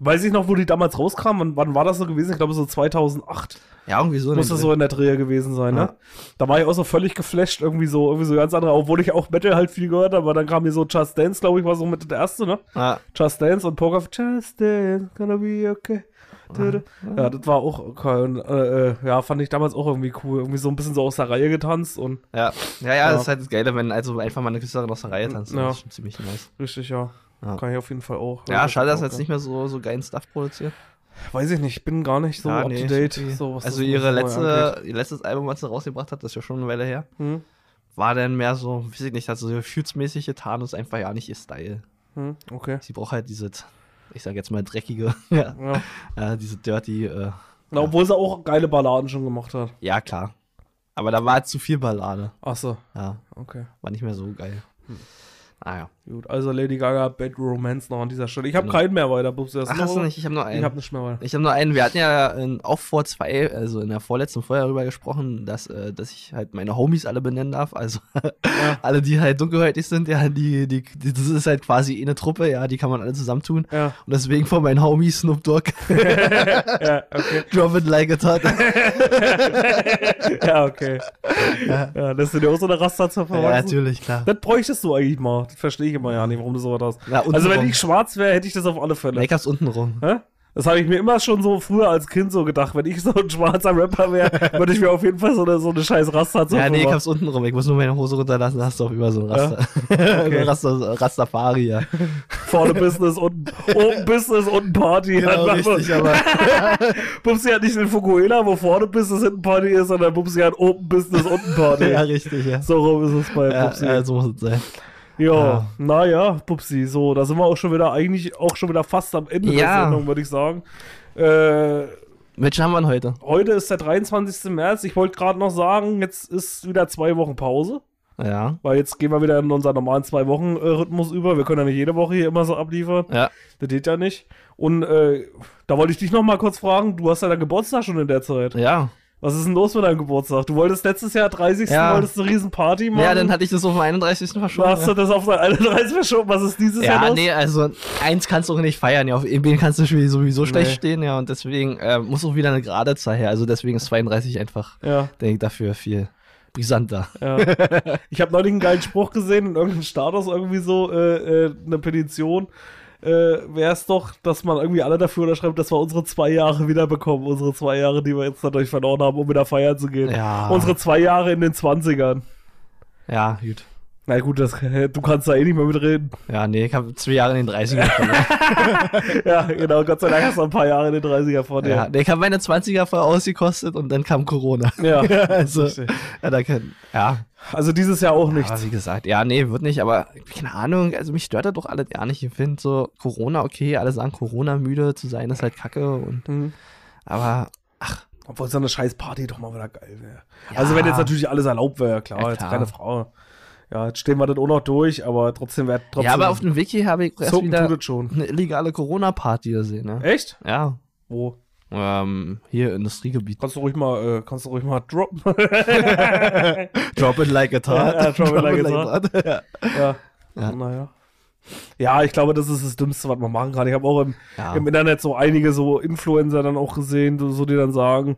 weiß ich noch, wo die damals rauskam, wann, wann war das so gewesen? Ich glaube so 2008 ja, irgendwie so. muss das so in der Dreher gewesen sein, ne? Da war ich auch so völlig geflasht, irgendwie so, irgendwie so ganz andere, obwohl ich auch Metal halt viel gehört habe, aber dann kam hier so Just Dance, glaube ich, war so mit der erste, ne? Ja, Just Dance und Poker Just Dance, gonna be okay. Ja, das war auch okay. Äh, äh, ja, fand ich damals auch irgendwie cool. Irgendwie so ein bisschen so aus der Reihe getanzt und ja, ja, ja, Ja. das ist halt das Geile, wenn also einfach mal eine Künstlerin aus der Reihe tanzt. Ja. Das ist schon ziemlich nice. richtig, ja. Ja. Kann ich auf jeden Fall auch. Ja, schade, dass er jetzt nicht mehr so, so geilen Stuff produziert. Weiß ich nicht, ich bin gar nicht so Ja, up nee, to date. okay. So, was also ihre letzte, ihr letztes Album, was sie rausgebracht hat, das ist ja schon eine Weile her, Hm? war dann mehr so, weiß ich nicht, hat so gefühlsmäßig getan und ist einfach ja nicht ihr Style. Hm? Okay. Sie braucht halt diese, ich sag jetzt mal dreckige, ja, Ja. ja diese dirty, äh, Na, obwohl sie auch geile Balladen schon gemacht hat. ja klar. Aber da war zu viel Ballade. Ach so, Ja, okay. war nicht mehr so geil. Hm. Naja. Gut, also Lady Gaga, Bad Romance noch an dieser Stelle. Ich habe Genau. keinen mehr weiter, Bubs. Ach, hast du nicht? Ich habe nur einen. Ich habe nicht mehr weiter. Ich habe nur einen, wir hatten ja in, auch vor zwei, also in der vorletzten Folge darüber gesprochen, dass, äh, dass ich halt meine Homies alle benennen darf. Also alle, die halt dunkelhäutig sind, ja, die, die, die, das ist halt quasi eine Truppe, ja, die kann man alle zusammentun. Ja, Und deswegen von meinen Homies Snoop Dogg, ja, okay. Drop It Like a Tot. ja, okay. Ja, das sind ja auch so eine Raster zur ja, natürlich, klar. Das bräuchtest du eigentlich mal. Das verstehe ich immer ja nicht, warum du sowas hast. Ja, also, wenn ich schwarz wäre, hätte ich das auf alle Fälle. Make-ups unten rum. Hä? Das habe ich mir immer schon so früher als Kind so gedacht. Wenn ich so ein schwarzer Rapper wäre, würde ich mir auf jeden Fall so eine, so eine scheiß Raster zur Ja, nee, ich hab's unten rum. Ich muss nur meine Hose runterlassen, hast du auch über so ein Raster. Raster Rastafari, ja. Vorne Business, unten oben Business, unten Party. Genau, Halt richtig, aber Bubsi hat nicht den Fukuela, wo vorne Business, hinten Party ist, sondern Bubsi hat oben Business, unten Party. ja, richtig, ja. So rum ist es bei Ja, Bubsi. ja, so muss es sein. Ja, Ja. naja, Pupsi, so, da sind wir auch schon wieder, eigentlich auch schon wieder fast am Ende der Ja. Sendung, würde ich sagen. Äh, Welchen haben wir denn heute? heute ist der 23. März. Ich wollte gerade noch sagen, jetzt ist wieder zwei Wochen Pause, Ja. weil jetzt gehen wir wieder in unseren normalen zwei Wochen äh, Rhythmus über. Wir können ja nicht jede Woche hier immer so abliefern. Ja. Das geht ja nicht. Und äh, da wollte ich dich noch mal kurz fragen, du hast ja deinen Geburtstag schon in der Zeit. Ja. Was ist denn los mit deinem Geburtstag? Du wolltest letztes Jahr 30. Ja. wolltest eine Riesenparty machen. Ja, dann hatte ich das auf den 31. verschoben. hast du das auf dein 31 verschoben. Was ist dieses Jahr Ja, los? nee, also eins kannst du auch nicht feiern. Ja, auf EB kannst du sowieso schlecht Nee. stehen, ja, und deswegen äh, muss auch wieder eine gerade Zahl her. Also deswegen ist 32 einfach, Ja. denke ich, dafür viel brisanter. Ja. ich habe neulich einen geilen Spruch gesehen in irgendeinem Status irgendwie so, äh, äh, eine Petition. Äh, Wäre es doch, dass man irgendwie alle dafür unterschreibt, dass wir unsere zwei Jahre wiederbekommen. Unsere zwei Jahre, die wir jetzt dadurch verloren haben, um wieder feiern zu gehen. Ja. Unsere zwei Jahre in den 20ern. Ja, gut. Na gut, das, du kannst da eh nicht mehr mitreden. Ja, nee, ich habe zwei Jahre in den 30ern verloren. ja, genau. Gott sei Dank hast du ein paar Jahre in den 30er vor dir. ja, nee, ich habe meine 20er voll ausgekostet und dann kam Corona. Ja. also, ja, da kann, ja, Also dieses Jahr auch nicht. Wie gesagt, ja, nee, wird nicht, aber keine Ahnung, also mich stört das doch alles gar nicht. Ich finde so Corona okay, alle sagen Corona müde zu sein ist halt kacke und Mhm. aber Obwohl so eine scheiß Party doch mal wieder geil wäre. Ja. Also wenn jetzt natürlich alles erlaubt wäre, klar, Ja, jetzt klar. keine Frau. Ja, jetzt stehen wir das auch noch durch, aber trotzdem wäre trotzdem. ja, aber auf dem Wiki habe ich erst wieder schon. eine illegale Corona Party gesehen, ne? Echt? Ja, Wo? Ähm, hier Industriegebiet. Kannst du ruhig mal, äh, kannst du ruhig mal droppen. Drop it like a Ja, ja, drop it like a a ja. ja. Ja. Naja. Ja, ich glaube, das ist das Dümmste, was man machen kann. Ich habe auch im, Ja. im Internet so einige so Influencer dann auch gesehen, so die dann sagen,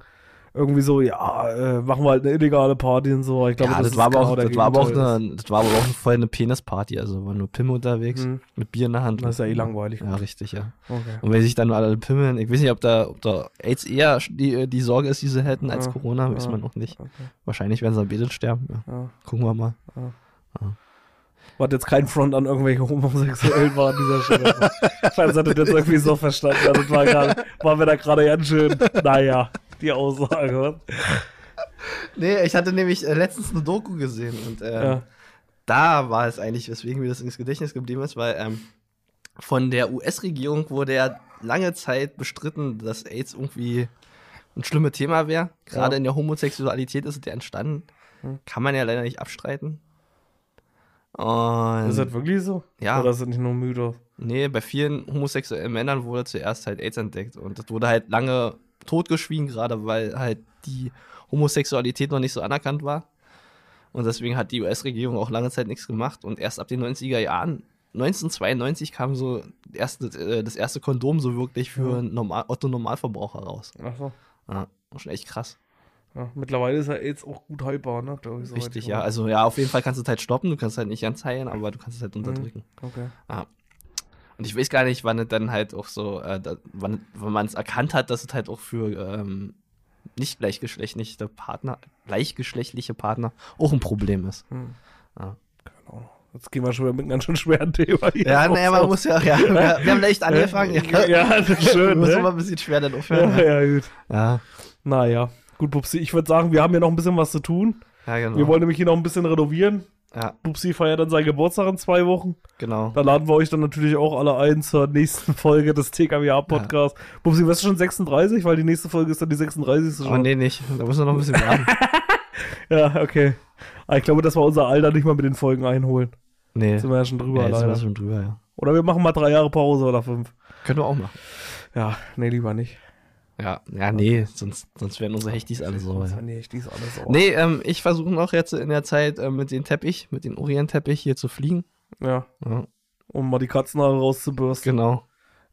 irgendwie so, ja, äh, machen wir halt eine illegale Party und so. Ich glaube, ja, das, das, ist war aber genau auch, das war aber auch eine, das war aber auch voll eine Penisparty, also war nur Pim unterwegs, Hm. mit Bier in der Hand. Das ist ja eh langweilig. Ja, richtig, ja. Okay. Und wenn sich dann alle pimmeln, ich weiß nicht, ob da, ob da AIDS eher die, die Sorge ist, die sie hätten, als Ja, Corona, weiß ja. man noch nicht. Okay. Wahrscheinlich werden sie am Betet sterben. Ja. Gucken wir mal. War jetzt kein Front an irgendwelche Homosexuellen war an dieser Stelle. Weiß, hat das jetzt irgendwie so verstanden. Also, das war, grad, war mir da gerade ganz schön, naja, die Aussage. Nee, ich hatte nämlich äh, letztens eine Doku gesehen und äh, Ja. da war es eigentlich, weswegen mir das ins Gedächtnis geblieben ist, weil ähm, von der US-Regierung wurde ja lange Zeit bestritten, dass AIDS irgendwie ein schlimmes Thema wäre. Gerade Ja. in der Homosexualität ist es ja entstanden. Hm. Kann man ja leider nicht abstreiten. Und Ist das wirklich so? Ja. Oder sind nicht nur Mythos? nee, bei vielen homosexuellen Männern wurde zuerst halt AIDS entdeckt und das wurde halt lange totgeschwiegen, gerade weil halt die Homosexualität noch nicht so anerkannt war. Und deswegen hat die US-Regierung auch lange Zeit nichts gemacht. Und erst ab den 90er Jahren, 1992, kam so erste, äh, das erste Kondom so wirklich für Normal Otto-Normalverbraucher raus. Ach so. Ja, schon echt krass. Ja, mittlerweile ist ja AIDS auch gut heilbar, ne? ich, soweit Richtig, ich ja. Also ja, auf jeden Fall kannst du es halt stoppen. Du kannst halt nicht ganz heilen, aber du kannst es halt unterdrücken. Okay. Ja. Und ich weiß gar nicht, wann es dann halt auch so, äh, da, wann, wann man es erkannt hat, dass es halt auch für ähm, nicht gleichgeschlechtliche Partner, gleichgeschlechtliche Partner auch ein Problem ist. Hm. Ja. Genau. Jetzt gehen wir schon mit einem ganz schön schweren Thema hier. Ja, naja, man muss ja, ja, wir, wir haben leicht angefangen. Ja, Ja, das ist schön, Muss ne? immer ein bisschen schwer dann aufhören. Ja, ja, gut. Ja, Naja, gut, Bubsi, ich würde sagen, wir haben hier noch ein bisschen was zu tun. ja genau. Wir wollen nämlich hier noch ein bisschen renovieren. Ja, Bubsi feiert dann seinen Geburtstag in zwei Wochen. genau. Da laden wir euch dann natürlich auch alle ein zur nächsten Folge des TKWA-Podcasts. Bubsi, wirst du schon 36? Weil die nächste Folge ist dann die 36. Oh, nee, nicht. Da müssen wir noch ein bisschen warten. Ja, okay. Aber ich glaube, dass wir unser Alter nicht mal mit den Folgen einholen. Nee. Sind wir ja schon drüber, Ja, jetzt sind wir leider. schon drüber, ja. Oder wir machen mal drei Jahre Pause oder fünf. Können wir auch machen. Ja, nee, lieber nicht. Ja, ja, nee, sonst, sonst werden unsere Hechtis alle so. Ja. Nee, ähm, ich versuche noch jetzt in der Zeit äh, mit dem Teppich, mit dem Orientteppich hier zu fliegen. Ja, Ja, um mal die Katzenhaare rauszubürsten. genau.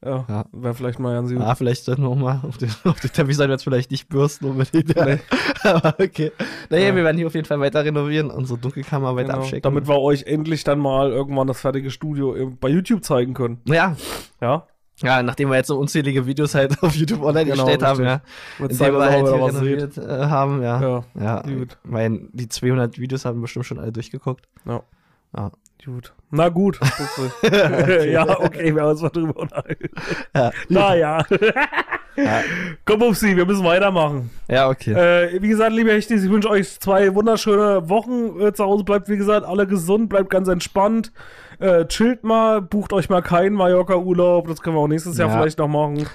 Ja, Ja. wäre vielleicht mal ganz gut. Ah, vielleicht sollten wir auch mal auf den, auf den Teppichseite jetzt vielleicht nicht bürsten unbedingt. Nee. Aber okay. Naja, Ja. wir werden hier auf jeden Fall weiter renovieren, unsere Dunkelkammer weiter Genau, abchecken. damit wir euch endlich dann mal irgendwann das fertige Studio bei YouTube zeigen können. ja, Ja, ja, nachdem wir jetzt so unzählige Videos halt auf YouTube online Genau, gestellt haben, ja. richtig. wird In Zeit, dem wir halt hier renoviert äh, haben, ja. Ja, Ja, gut. mein, die 200 Videos haben bestimmt schon alle durchgeguckt. ja. Ja. Gut. Na gut. ja, okay, wir haben uns mal drüber unterhalten. Ja. Naja. Ja. Komm, Upsi, wir müssen weitermachen. Ja, okay. Äh, wie gesagt, liebe Hechtis, ich wünsche euch zwei wunderschöne Wochen äh, zu Hause. Bleibt, wie gesagt, alle gesund, bleibt ganz entspannt. Äh, chillt mal, bucht euch mal keinen Mallorca-Urlaub. Das können wir auch nächstes Jahr Ja. vielleicht noch machen.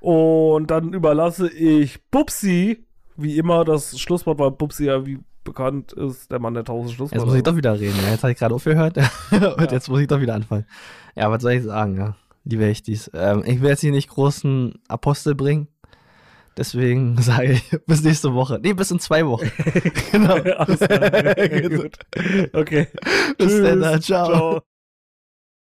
Und dann überlasse ich Bubsi, wie immer, das Schlusswort, weil Bubsi ja wie bekannt ist, der Mann der tausend Jetzt Schlussworte. muss ich doch wieder reden. Ja, jetzt habe ich gerade aufgehört. Und jetzt muss ich doch wieder anfangen. Ja, was soll ich sagen, ja? Liebe Echtis. Ähm, ich will jetzt hier nicht großen Apostel bringen. Deswegen sage ich bis nächste Woche. Nee, bis in zwei Wochen. genau. Alles klar. Okay. Bis Tschüss. dann. Ciao. Ciao.